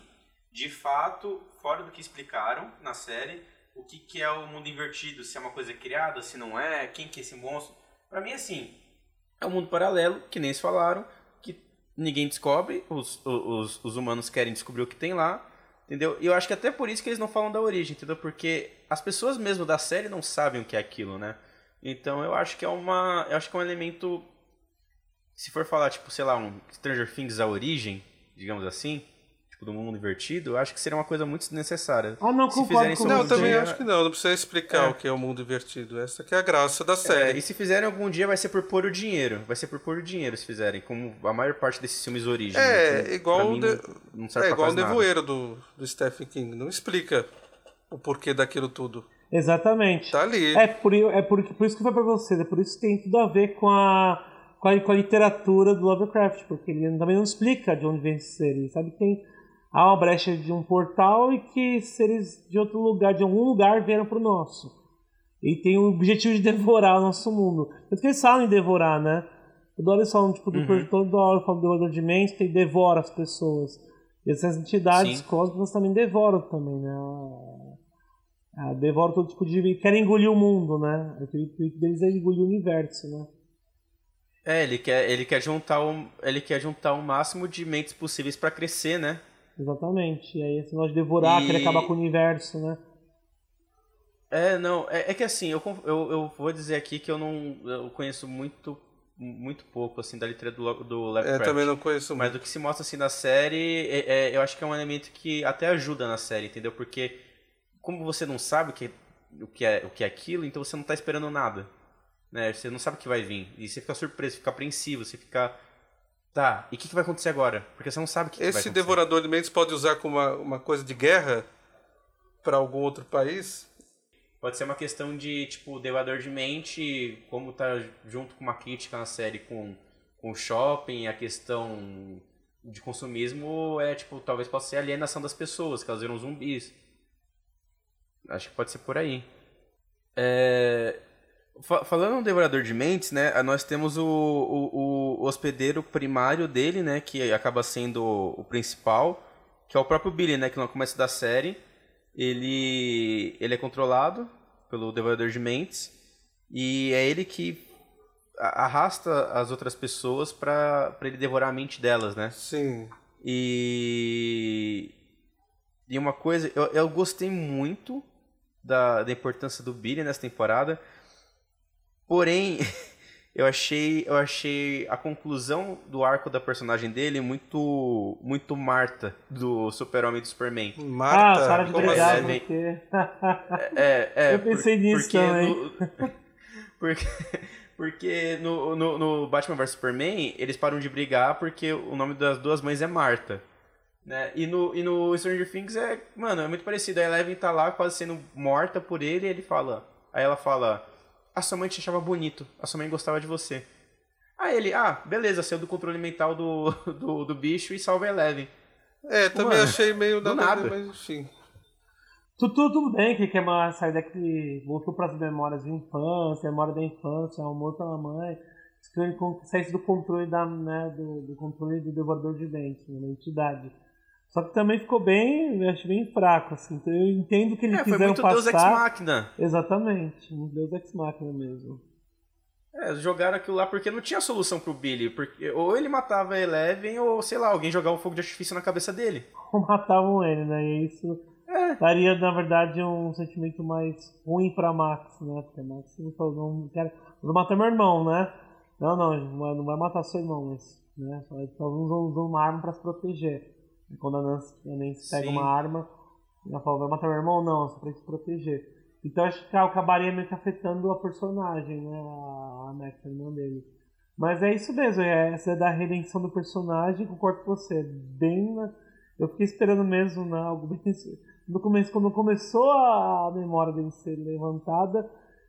de fato, fora do que explicaram na série, o que, que é o mundo invertido, se é uma coisa criada, se não é, quem que é esse monstro. Pra mim, assim, é um mundo paralelo, que nem eles falaram, ninguém descobre, os, os, os humanos querem descobrir o que tem lá, entendeu? E eu acho que até por isso que eles não falam da origem, entendeu? Porque as pessoas mesmo da série não sabem o que é aquilo, né? Então eu acho que é uma, eu acho que é um elemento se for falar tipo, sei lá, um Stranger Things a origem, digamos assim, tipo, do mundo invertido, eu acho que seria uma coisa muito desnecessária. Ah, não, se fizerem com Não, eu também dia... acho que não, não precisa explicar é. o que é o mundo invertido. Essa que é a graça da série. É, e se fizerem algum dia vai ser por pôr o dinheiro. Vai ser por pôr o dinheiro se fizerem, como a maior parte desses filmes origem. É, né? igual o de... não, não é igual o Nevoeiro do, do Stephen King. Não explica o porquê daquilo tudo. Exatamente. Tá ali. É por, é por, por isso que foi pra vocês, é por isso que tem tudo a ver com a, com a, com a literatura do Lovecraft, porque ele também não explica de onde vem esse ser. Ele sabe que tem há uma brecha de um portal e que seres de outro lugar, de algum lugar, vieram para o nosso. E tem o objetivo de devorar o nosso mundo. Tanto que eles falam em devorar, né? Toda hora eles falam, tipo, do uhum. toda hora falam do devorador de mentes e devora as pessoas. E essas entidades Sim. cósmicas também devoram também, né? Ela, devoram todo tipo de... querem engolir o mundo, né? O intuito deles é engolir o universo, né? É, ele quer, ele quer juntar o, ele quer juntar o máximo de mentes possíveis para crescer, né? Exatamente. E aí esse negócio de devorar, e... querer acabar com o universo, né? É, não, é, é que assim, eu, eu, eu, vou dizer aqui que eu não eu conheço muito muito pouco assim da literatura do, do Lovecraft. Eu também não conheço muito. Mas do que se mostra assim na série, é, é, eu acho que é um elemento que até ajuda na série, entendeu? Porque como você não sabe o que, o que, é, o que é aquilo, então você não está esperando nada. Né? Você não sabe o que vai vir. E você fica surpreso, fica apreensivo, você fica Tá, e o que, que, vai acontecer agora? Porque você não sabe o que, que vai acontecer. Esse devorador de mentes pode usar como uma, uma coisa de guerra para algum outro país? Pode ser uma questão de, tipo, devorador de mente, como tá junto com uma crítica na série com, com o shopping, a questão de consumismo é, tipo, talvez possa ser a alienação das pessoas, que elas viram zumbis. Acho que pode ser por aí. É, Falando no Devorador de Mentes, né, nós temos o, o, o, hospedeiro primário dele, né, que acaba sendo o principal, que é o próprio Billy, né, que no começo da série ele, ele é controlado pelo Devorador de Mentes e é ele que arrasta as outras pessoas para ele devorar a mente delas, né? Sim. E, e uma coisa, eu, eu gostei muito da, da importância do Billy nessa temporada, Porém, eu achei, eu achei a conclusão do arco da personagem dele muito muito Marta do Super-Homem do Superman. Marta? Ah, para de brigar, assim? porque... é, é, Eu pensei por, nisso também. No, porque porque no, no, no, Batman vs Superman, eles param de brigar porque o nome das duas mães é Marta. Né? E, no, e no Stranger Things é, mano, é muito parecido. A Eleven tá lá quase sendo morta por ele e ele fala. Aí ela fala: a sua mãe te achava bonito, a sua mãe gostava de você. Aí ele, ah, beleza, saiu do controle mental do, do, do bicho e salva a Eleven. É, também Mano, achei meio do nada, a ver, nada. mas enfim. Tudo, tudo, tudo bem que quer uma saída que voltou para as memórias de infância, memória da infância, amor pela mãe, que saísse do controle da, né, do, do controle do devorador de dentes, né, da entidade. Só que também ficou bem, eu acho bem fraco, assim. Então eu entendo que eles É, quiseram muito Deus Ex passar. Machina. Exatamente, um Deus Ex Machina mesmo. É, jogaram aquilo lá porque não tinha solução pro Billy. Porque, ou ele matava a Eleven, ou sei lá, alguém jogava um fogo de artifício na cabeça dele. Ou matavam ele, né? E isso É. daria, na verdade, um sentimento mais ruim pra Max, né? Porque a Max ele falou, não quero. Vou matar meu irmão, né? Não, não, não vai, não matar seu irmão, mas. Né? Só Talvez usam, usam uma arma pra se proteger. E quando a Nancy, a Nancy pega uma arma, ela fala, vai matar meu irmão? Não, é só pra se proteger. Então acho que acabaria meio que afetando a personagem, né? A, Max, a irmã dele. Mas é isso mesmo, é essa é da redenção do personagem, concordo com você. é Bem. Eu fiquei esperando mesmo, né? Algo bem. No começo, quando começou a memória dele ser levantada,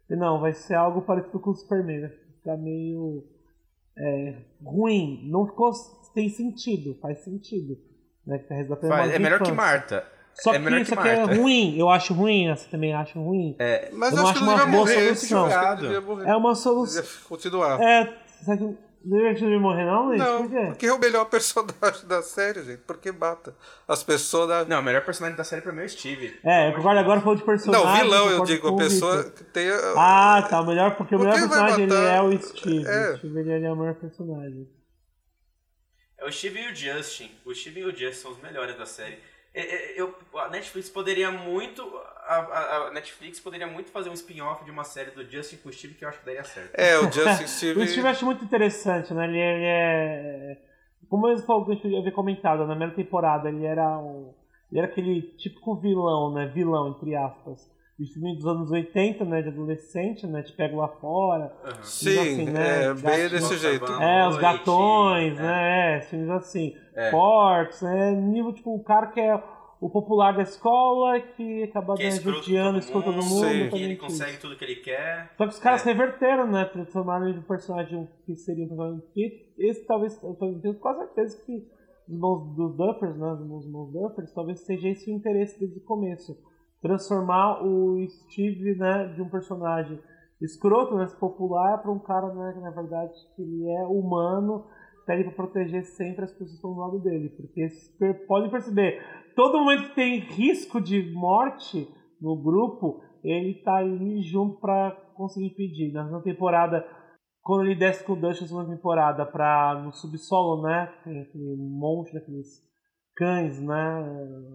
não, vai ser algo parecido com o Superman, vai ficar meio. é, ruim. Não ficou. tem sentido, faz sentido. Né? Que tá Faz- é melhor que infância. Marta. Só é que que é ruim, eu acho ruim, você também acha ruim. É, Mas Eu eu acho que acho não uma boa morrer. solução. que. É uma solução. continuar. É, sabe que não devia morrer não, Luiz? Não, Por quê? porque é o melhor personagem da série, gente. Porque mata as pessoas da... Não, o melhor personagem da série pra mim é o Steve. É, eu concordo agora falou de personagem. Não, vilão, eu digo, a pessoa que tem... a- Ah, tá, o melhor, porque o melhor que personagem ele é o Steve. É. O Steve ele é o melhor personagem. É o Steve e o Justin. O Steve e o Justin são os melhores da série. É, é, Eu, a Netflix poderia muito. A, a- a Netflix poderia muito fazer um spin-off de uma série do Justin com o Steve que eu acho que daria certo. É, o Justin Steve... O Steve eu acho muito interessante, né? Ele, ele é. Como eu falou que eu havia comentado, na primeira temporada, ele era um. Ele era aquele típico vilão, né? Vilão, entre aspas. O filme dos anos 80, né? De adolescente, né? Te pego lá fora. Aham. Sim, assim, né? é bem desse Nossa, jeito. É, os gatões, é. né? É, filmes assim. É. Fortes, né? Nível, tipo, o cara que é o popular da escola, que acaba Que é né, escroto com judiando, todo escroto todo mundo. Sim. que ele consegue tudo que ele quer. Só que os caras É. reverteram, né? Transformaram ele em um personagem que seria um personagem que esse talvez, eu tenho quase certeza que os irmãos dos Duffers, né? Os irmãos Duffers, talvez seja esse o interesse desde o começo. Transformar o Steve, né, de um personagem escroto, né, popular, para um cara, né, que na verdade ele é humano, tá ali para proteger sempre as pessoas que estão do lado dele. Porque podem perceber, todo momento que tem risco de morte no grupo, ele tá ali junto para conseguir impedir. Na temporada, quando ele desce com o Dutch na segunda temporada pra, no subsolo, né? Tem aquele monte daqueles cães, né?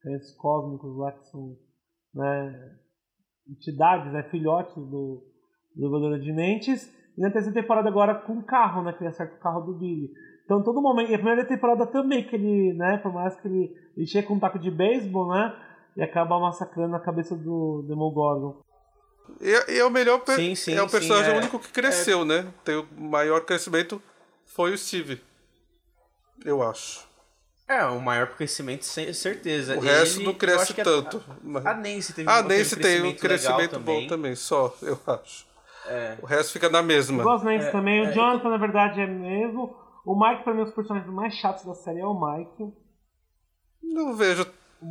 Cães cósmicos lá que são né, entidades, né, filhotes do, do Devorador de Mentes. E na terceira temporada agora com o carro, né? Que ele acerta o carro do Billy. Então todo momento. E a primeira temporada também, que ele, né? Por mais que ele, ele chega com um taco de beisebol, né? E acaba massacrando a cabeça do Demogorgon. E, e é o melhor... per- Sim, sim, é o sim, personagem é. único que cresceu, né? Tem o maior crescimento foi o Steve. Eu acho. É, o maior crescimento, sem certeza. O resto Ele- não cresce acho a- tanto. A, a Nancy teve Ah, teve Nancy tem um legal crescimento bom também, só, eu acho. É. O resto fica na mesma. Eu Nancy também. é, o Jonathan, na verdade, é mesmo. O Mike, pra mim, os personagens mais chatos da série é o Mike. Não vejo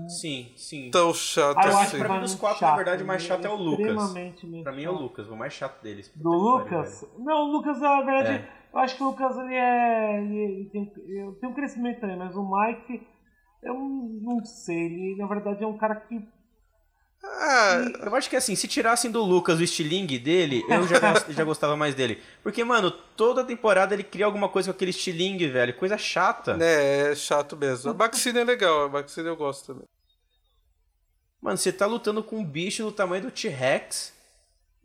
Sim, sim. tão chato Ah, eu acho assim. que Pra mim, dos quatro, chato. na verdade, o mais chato é o Lucas. Extremamente mesmo Pra mim é o. Lucas, o mais chato deles. Do Lucas? Não, o Lucas, na verdade, É. eu acho que o Lucas ele é. Ele, ele tem, ele tem um crescimento também, mas o Mike, eu não sei. Ele, na verdade, é um cara que. Ah, Eu acho que assim, se tirassem do Lucas o estilingue dele, eu já, já gostava mais dele. Porque, mano, toda temporada ele cria alguma coisa com aquele estilingue, velho. Coisa chata. né, é chato mesmo. A Maxine é legal, a Maxine eu gosto também. Mano, você tá lutando com um bicho do tamanho do T-Rex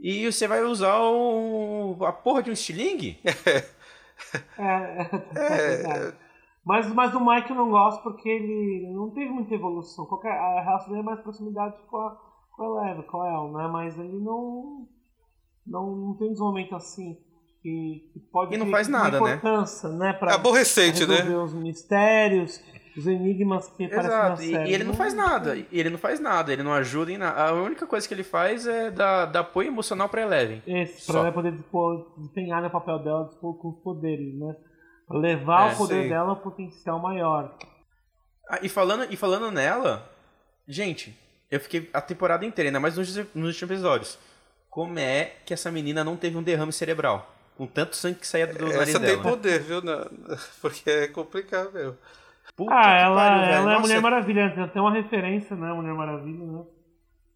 e você vai usar o, a porra de um estilingue? É, é verdade. Mas, mas o Mike eu não gosto porque ele não teve muita evolução. Qualquer, a relação dele é mais proximidade com a, com a Eleven, com a El, né? Mas ele não, não, não tem um desenvolvimento assim que, que pode E não ter faz nada, uma né? importância, né? Pra, É aborrecente, pra resolver né? os mistérios, os enigmas que aparecem na Exato, e, série. e ele não faz nada. E ele não faz nada, ele não ajuda em nada. A única coisa que ele faz é dar, dar apoio emocional pra Eleven. Esse, Só. pra ela poder desempenhar o papel dela dispor com os poderes, né? Levar É, o poder sim. dela ao potencial maior. Ah, e, falando, e falando nela, gente, eu fiquei a temporada inteira, ainda mais nos, nos últimos episódios. Como é que essa menina não teve um derrame cerebral? Com tanto sangue que saía do nariz Essa dela. tem poder, viu? Porque é complicado mesmo. Puta Ah, que ela, pariu, ela é a. Mulher Maravilha. Tem até uma referência, né? Mulher Maravilha, né?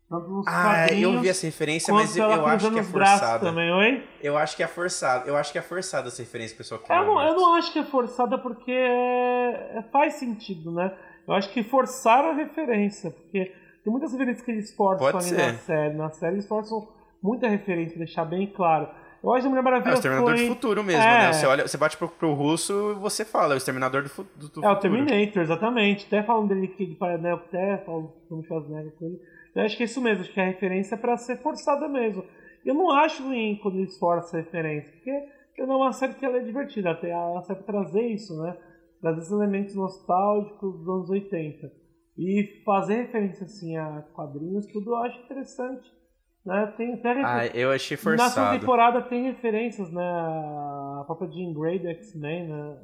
Tanto nos Ah, eu vi essa referência, mas eu, eu acho que é forçada. também, oi? Eu acho que é forçada. Eu acho que é forçada essa referência que o pessoal Eu não, eu não acho que é forçada porque é- é- faz sentido, né? Eu acho que forçaram a referência, porque tem muitas referências que eles forçam Pode ali ser. na série. Na série eles forçam muita referência, deixar bem claro. Eu acho que a Mulher Maravilha É o Exterminador foi... do Futuro mesmo, É. né? Você, olha, você bate pro, pro russo e você fala, é o Exterminador do, fu do, do É o Futuro. Terminator, exatamente. Até falando dele que ele né? Até falando do Schwarzenegger com ele. Eu acho que é isso mesmo, acho que a referência é pra ser forçada mesmo. Eu não acho ruim quando eles forçam a referência, porque ela é uma série que ela é divertida, até ela serve trazer isso, né? Trazer esses elementos nostálgicos dos anos 80. E fazer referência assim a quadrinhos, tudo eu acho interessante. Né? Tem até refer- Ah, eu achei na segunda forçado. temporada tem referências, né? A própria Jean Grey do X-Men, né?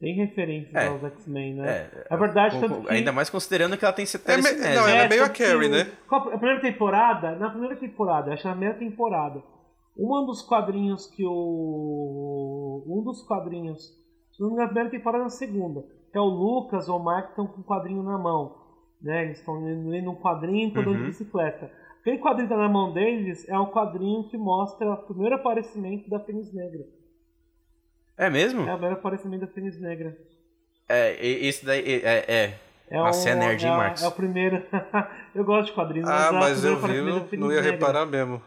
Tem referências É. aos X-Men, né? É, É verdade, com- tanto com- que... Ainda mais considerando que ela tem É, ceteris me- não, ela é meio a Carrie, né? A primeira temporada, na primeira temporada, acho que na primeira temporada, um dos quadrinhos que o. Um dos quadrinhos, na primeira temporada na segunda, que é o Lucas ou o Mark estão com o quadrinho na mão. Né? Eles estão lendo um quadrinho e andando Uhum. de bicicleta. Aquele quadrinho que tá na mão deles é o quadrinho que mostra o primeiro aparecimento da Fênix Negra. É mesmo? É o primeiro aparecimento da Fênix Negra. É, esse daí. É, é. É Nossa, o, é nerd, hein, é, Marcos? É o primeiro. eu gosto de quadrinhos, Ah, é mas primeiro eu vi, aparecimento da não, ia Negra. reparar mesmo.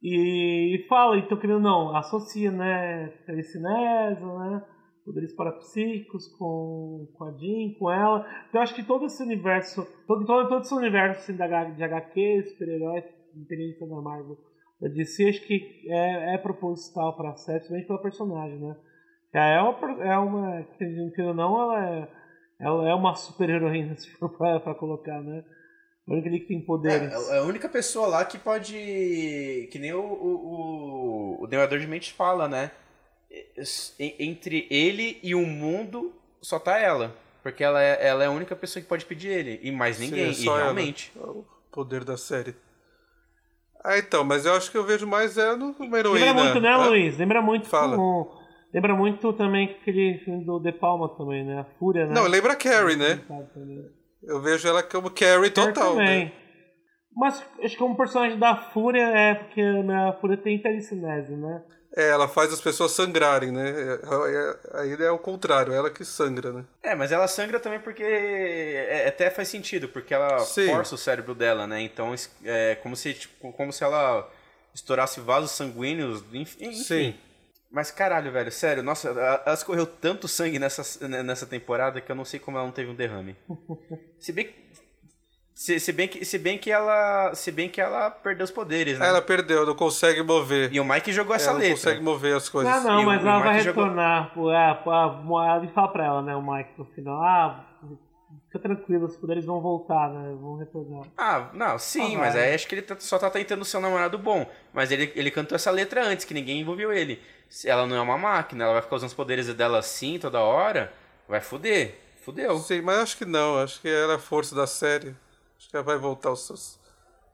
E, e fala, então querendo não, associa, né, telecinese, né, poderes parapsíquicos com, com a Jean, com ela. Então eu acho que todo esse universo, todo, todo, todo esse universo assim, da, de HQ, super-heróis, independente da Marvel, da DC, acho que é, é proposital para a série, principalmente pela personagem, né. É uma, é uma querendo ou não, ela é, ela é uma super-heroína, se for pra colocar, né. A única que tem poderes. É, é a única pessoa lá que pode. Que nem o, o, o, o de Mentes fala, né? En- Entre ele e o mundo só tá ela. Porque ela é, ela é a única pessoa que pode pedir ele. E mais ninguém. Sim, e só ela. realmente. É O poder da série. Ah, então, mas eu acho que eu vejo mais ela numa heroína. Lembra muito, né, Hã? Luiz? Lembra muito Fala. com- Lembra muito também aquele filme do De Palma também, né? A Fúria, né? Não, lembra a Carrie, né? Eu vejo ela como Carrie total, também. né? Mas acho que como personagem da Fúria é porque né, a Fúria tem telecinese, né? É, ela faz as pessoas sangrarem, né? É, é- Aí é o contrário, ela que sangra, né? É, mas ela sangra também porque. é- até faz sentido, porque ela Sim. força o cérebro dela, né? Então é como se, tipo, como se ela estourasse vasos sanguíneos. enf- Enfim. Sim. Mas caralho, velho, sério, nossa, ela ela escorreu tanto sangue nessa, nessa temporada que eu não sei como ela não teve um derrame. Se bem que. Se, se bem que, se bem que ela. Se bem que ela perdeu os poderes, né? Ela perdeu, não consegue mover. E o Mike jogou essa ela não letra. consegue mover as coisas. Ah, não, E o- mas o ela vai Mike jogou- retornar. Pô, é, pô, a- ele fala pra ela, né, o Mike, no final. Ah, fica tranquilo, os poderes vão voltar, né? Vão retornar. Ah, não, sim, Ah, mas vai. aí acho que ele tá- só tá tentando ser um namorado bom. Mas ele, ele cantou essa letra antes, que ninguém envolveu ele. Se ela não é uma máquina, ela vai ficar usando os poderes dela assim toda hora, vai fuder. Fudeu. Sim, mas acho que não. Acho que ela é a força da série. Acho que ela vai voltar aos seus,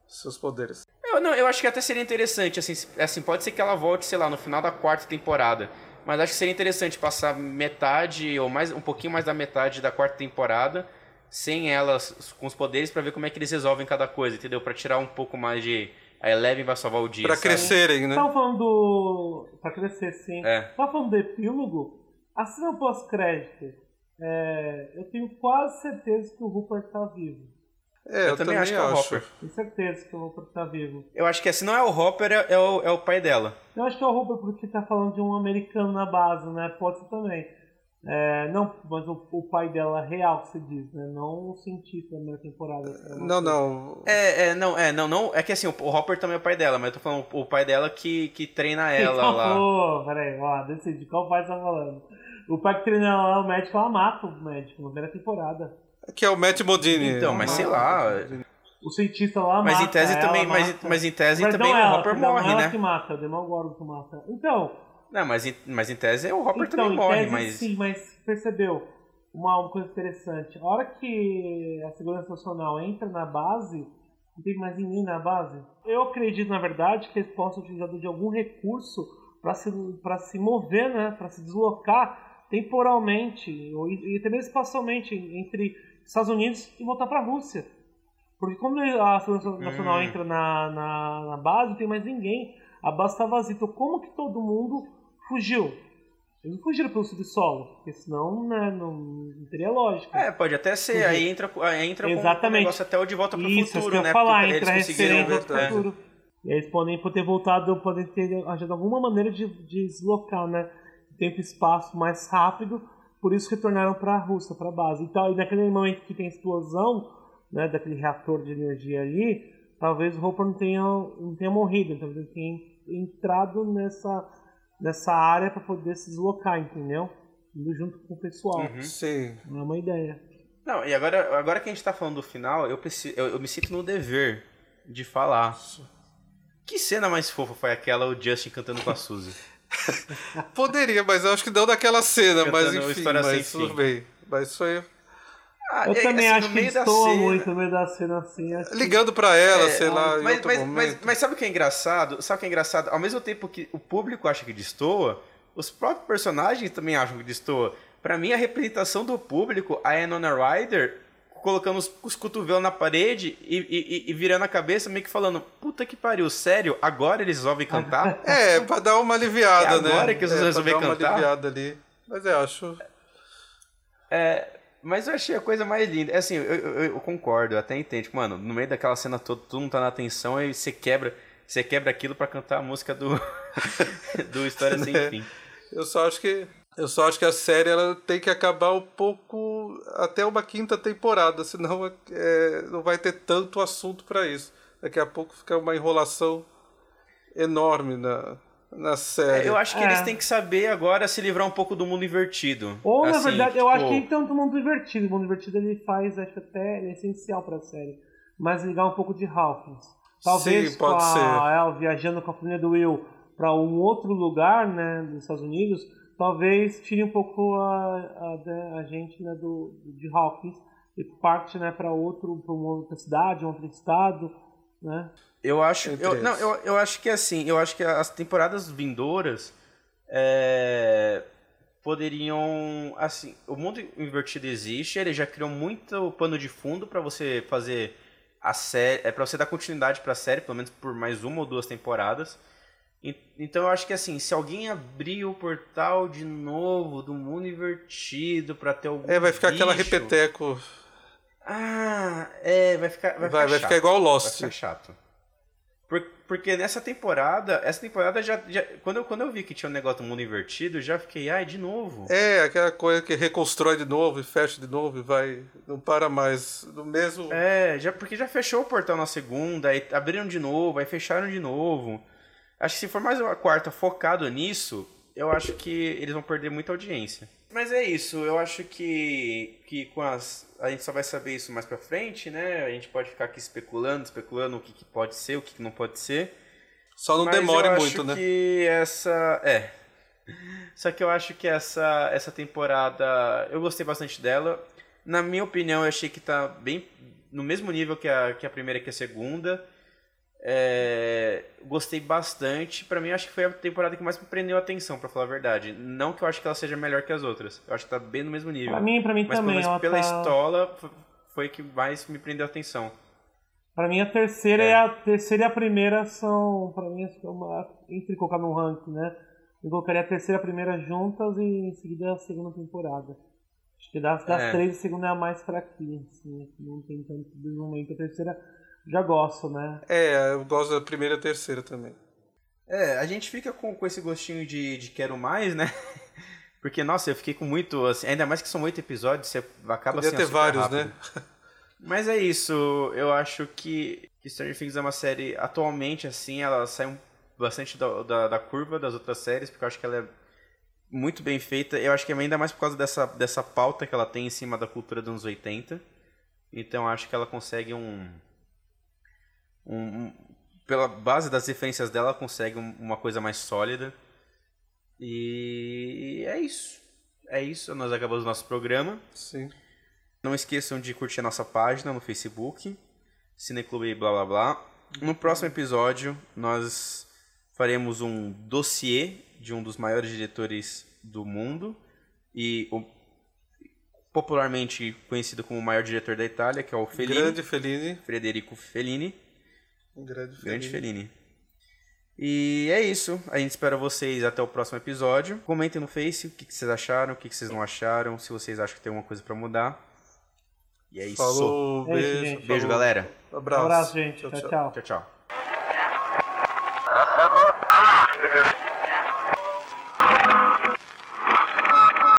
seus poderes. Eu, não, eu acho que até seria interessante, assim, assim, pode ser que ela volte, sei lá, no final da quarta temporada. Mas acho que seria interessante passar metade, ou mais um pouquinho mais da metade da quarta temporada, sem elas, com os poderes, pra ver como é que eles resolvem cada coisa, entendeu? Pra tirar um pouco mais de. A Eleven vai salvar o dia. Pra sabe? crescerem, né? Tava falando do. Pra crescer, sim. É. Tava falando do epílogo. A cena pós-crédito. é, eu tenho quase certeza que o Rupert tá vivo. É, Eu também acho que é o Hopper. Tenho certeza que o Rupert tá vivo. Eu acho que é, se não é o Hopper, é, é o, é o pai dela. Eu acho que é o Rupert porque tá falando de um americano na base, né? Pode ser também. É, não, mas o, o pai dela real que se diz, né? Não o cientista da primeira temporada. É Não, não. É, é, não, é, não, não. É que assim, o, o Hopper também é o pai dela, mas eu tô falando o pai dela que, que treina ela Então, lá. Pô, peraí, ó, decide qual pai você tá falando. O pai que treina lá, o médico, ela mata o médico na primeira temporada. Que é o Matt Modini. Então, mas sei lá. O cientista lá Mas mata. em tese ela também, mas, mata. mas em tese Mas também o ela, Hopper morre, ela né? que mata, o Demogorgon que mata. Então, Não, mas em, mas em tese o Hopper então também em morre, tese, mas. sim, mas percebeu. uma coisa interessante. A hora que a segurança nacional entra na base, não tem mais ninguém na base. Eu acredito, na verdade, que eles possam utilizar de algum recurso para se, se mover, né? para se deslocar temporalmente e, e até mesmo espacialmente entre Estados Unidos e voltar para a Rússia. Porque quando a segurança nacional hum. entra na, na, na base, não tem mais ninguém. A base está vazia. Então, como que todo mundo fugiu? Eles não fugiram pelo subsolo, porque senão né, não, não teria lógica. É, pode até ser. Fugir. Aí entra, aí entra Exatamente. com o negócio até o de volta para o futuro, eu né? falar, entra referência de volta futuro. E eles podem ter voltado, podem ter achado alguma maneira de, de deslocar, né? Tempo e espaço mais rápido, por isso retornaram para a Rússia, para a base. Então, e naquele momento que tem explosão, né, daquele reator de energia ali, talvez o Hopper não tenha, não tenha morrido, talvez ele tenha entrado nessa nessa área para poder se deslocar, entendeu? Indo junto com o pessoal. Uhum. Sim. É uma ideia. Não, e agora, agora que a gente tá falando do final, eu, preciso, eu, eu me sinto no dever de falar. Que cena mais fofa foi aquela, o Justin cantando com a Suzy? Poderia, mas eu acho que não daquela cena, cantando mas enfim, mas tudo bem. Mas foi ah, eu é, também assim, acho que destoa cena... muito no meio da cena assim. Ligando para ela, é, sei lá. Mas, mas, mas, mas, sabe o que é engraçado? Sabe o que é engraçado? Ao mesmo tempo que o público acha que destoa, os próprios personagens também acham que destoa. Para mim, a representação do público, a Enona Ryder colocando os, os cotovelos na parede e, e, e, virando a cabeça, meio que falando: Puta que pariu, sério, agora eles resolvem cantar? é, pra dar uma aliviada, é né? Agora que eles é, resolvem cantar. Uma aliviada ali. Mas eu acho. É. Mas eu achei a coisa mais linda. É assim, eu, eu, eu, concordo, eu até entendo. Tipo, mano, no meio daquela cena toda, todo mundo tá na atenção e você quebra, você quebra aquilo para cantar a música do, do História Sem né? Fim. Eu só acho que. Eu só acho que a série ela tem que acabar um pouco até uma quinta temporada, senão é, não vai ter tanto assunto para isso. Daqui a pouco fica uma enrolação enorme na, na série. É, eu acho que é. eles têm que saber agora se livrar um pouco do mundo invertido. Ou, assim, na verdade, tipo... eu acho que tanto o mundo invertido. O mundo invertido ele faz, acho que até é essencial pra série. Mas ligar um pouco de Hawkins. Talvez Sim, pode com a ser. El viajando com a família do Will para um outro lugar, né, dos Estados Unidos, talvez tire um pouco a, a, a gente né, do, de Hawkins e parte né, para outro, para uma outra cidade, um outro estado, né? Eu acho, eu, não, eu, eu acho que assim, eu acho que as temporadas vindouras é, poderiam, assim, o mundo invertido existe, ele já criou muito pano de fundo para você fazer a série, é para você dar continuidade para a série, pelo menos por mais uma ou duas temporadas. Então eu acho que assim, se alguém abrir o portal de novo do mundo invertido para ter algum É, vai ficar bicho, aquela repeteco. Ah, é, vai ficar vai, vai, ficar, vai ficar igual Lost. Vai ficar chato. Porque nessa temporada, essa temporada já, já, quando, eu, quando eu vi que tinha um negócio do mundo invertido, já fiquei, ai, de novo. É, aquela coisa que reconstrói de novo e fecha de novo e vai, não para mais no mesmo. É, já, porque já fechou o portal na segunda, aí abriram de novo, aí fecharam de novo. Acho que se for mais uma quarta focado nisso, eu acho que eles vão perder muita audiência. Mas é isso, eu acho que, que com as. A gente só vai saber isso mais pra frente, né? A gente pode ficar aqui especulando, especulando o que, que pode ser, o que, que não pode ser. Só não Mas demore eu muito, acho né? que essa. É. Só que eu acho que essa, essa temporada. Eu gostei bastante dela. Na minha opinião, eu achei que tá bem no mesmo nível que a, que a primeira e que a segunda. É, gostei bastante. Para mim, acho que foi a temporada que mais me prendeu a atenção, para falar a verdade. Não que eu acho que ela seja melhor que as outras. Eu acho que tá bem no mesmo nível. Pra mim, pra mim Mas também. Mas pela tá... história foi que mais me prendeu a atenção. Pra mim, a terceira é. e a terceira e a primeira são, pra mim, uma, entre colocar no ranking, né? Eu colocaria a terceira e a primeira juntas e em seguida a segunda temporada. Acho que das, das é. três, a segunda é a mais fraquinha, assim, não tem tanto desenvolvimento. A terceira já gosto, né? É, eu gosto da primeira e terceira também. É, a gente fica com, com esse gostinho de, de quero mais, né? Porque, nossa, eu fiquei com muito. Assim, ainda mais que são oito episódios, você acaba Podia ter vários, rápido. né? Mas é isso, eu acho que, que Stranger Things é uma série, atualmente, assim, ela sai um, bastante da, da, da, curva das outras séries, porque eu acho que ela é muito bem feita. Eu acho que é ainda mais por causa dessa, dessa pauta que ela tem em cima da cultura dos anos 80. Então acho que ela consegue um um, um, pela base das referências dela, consegue uma coisa mais sólida. E é isso. é isso, nós acabamos o nosso programa. Sim. Não esqueçam de curtir a nossa página no Facebook, Cineclube blá blá blá. No próximo episódio, nós faremos um dossiê de um dos maiores diretores do mundo e o, popularmente conhecido como o maior diretor da Itália, que é o Fellini, Grande Fellini. Federico Fellini. Um grande Fellini. Grande Fellini. E é isso. A gente espera vocês até o próximo episódio. Comentem no Face o que, que vocês acharam, o que, que vocês não acharam, se vocês acham que tem alguma coisa pra mudar. E é isso. Falou, É isso, beijo. Beijo, falou. galera. Abraço. Um abraço, gente. tchau. tchau. Tchau, tchau.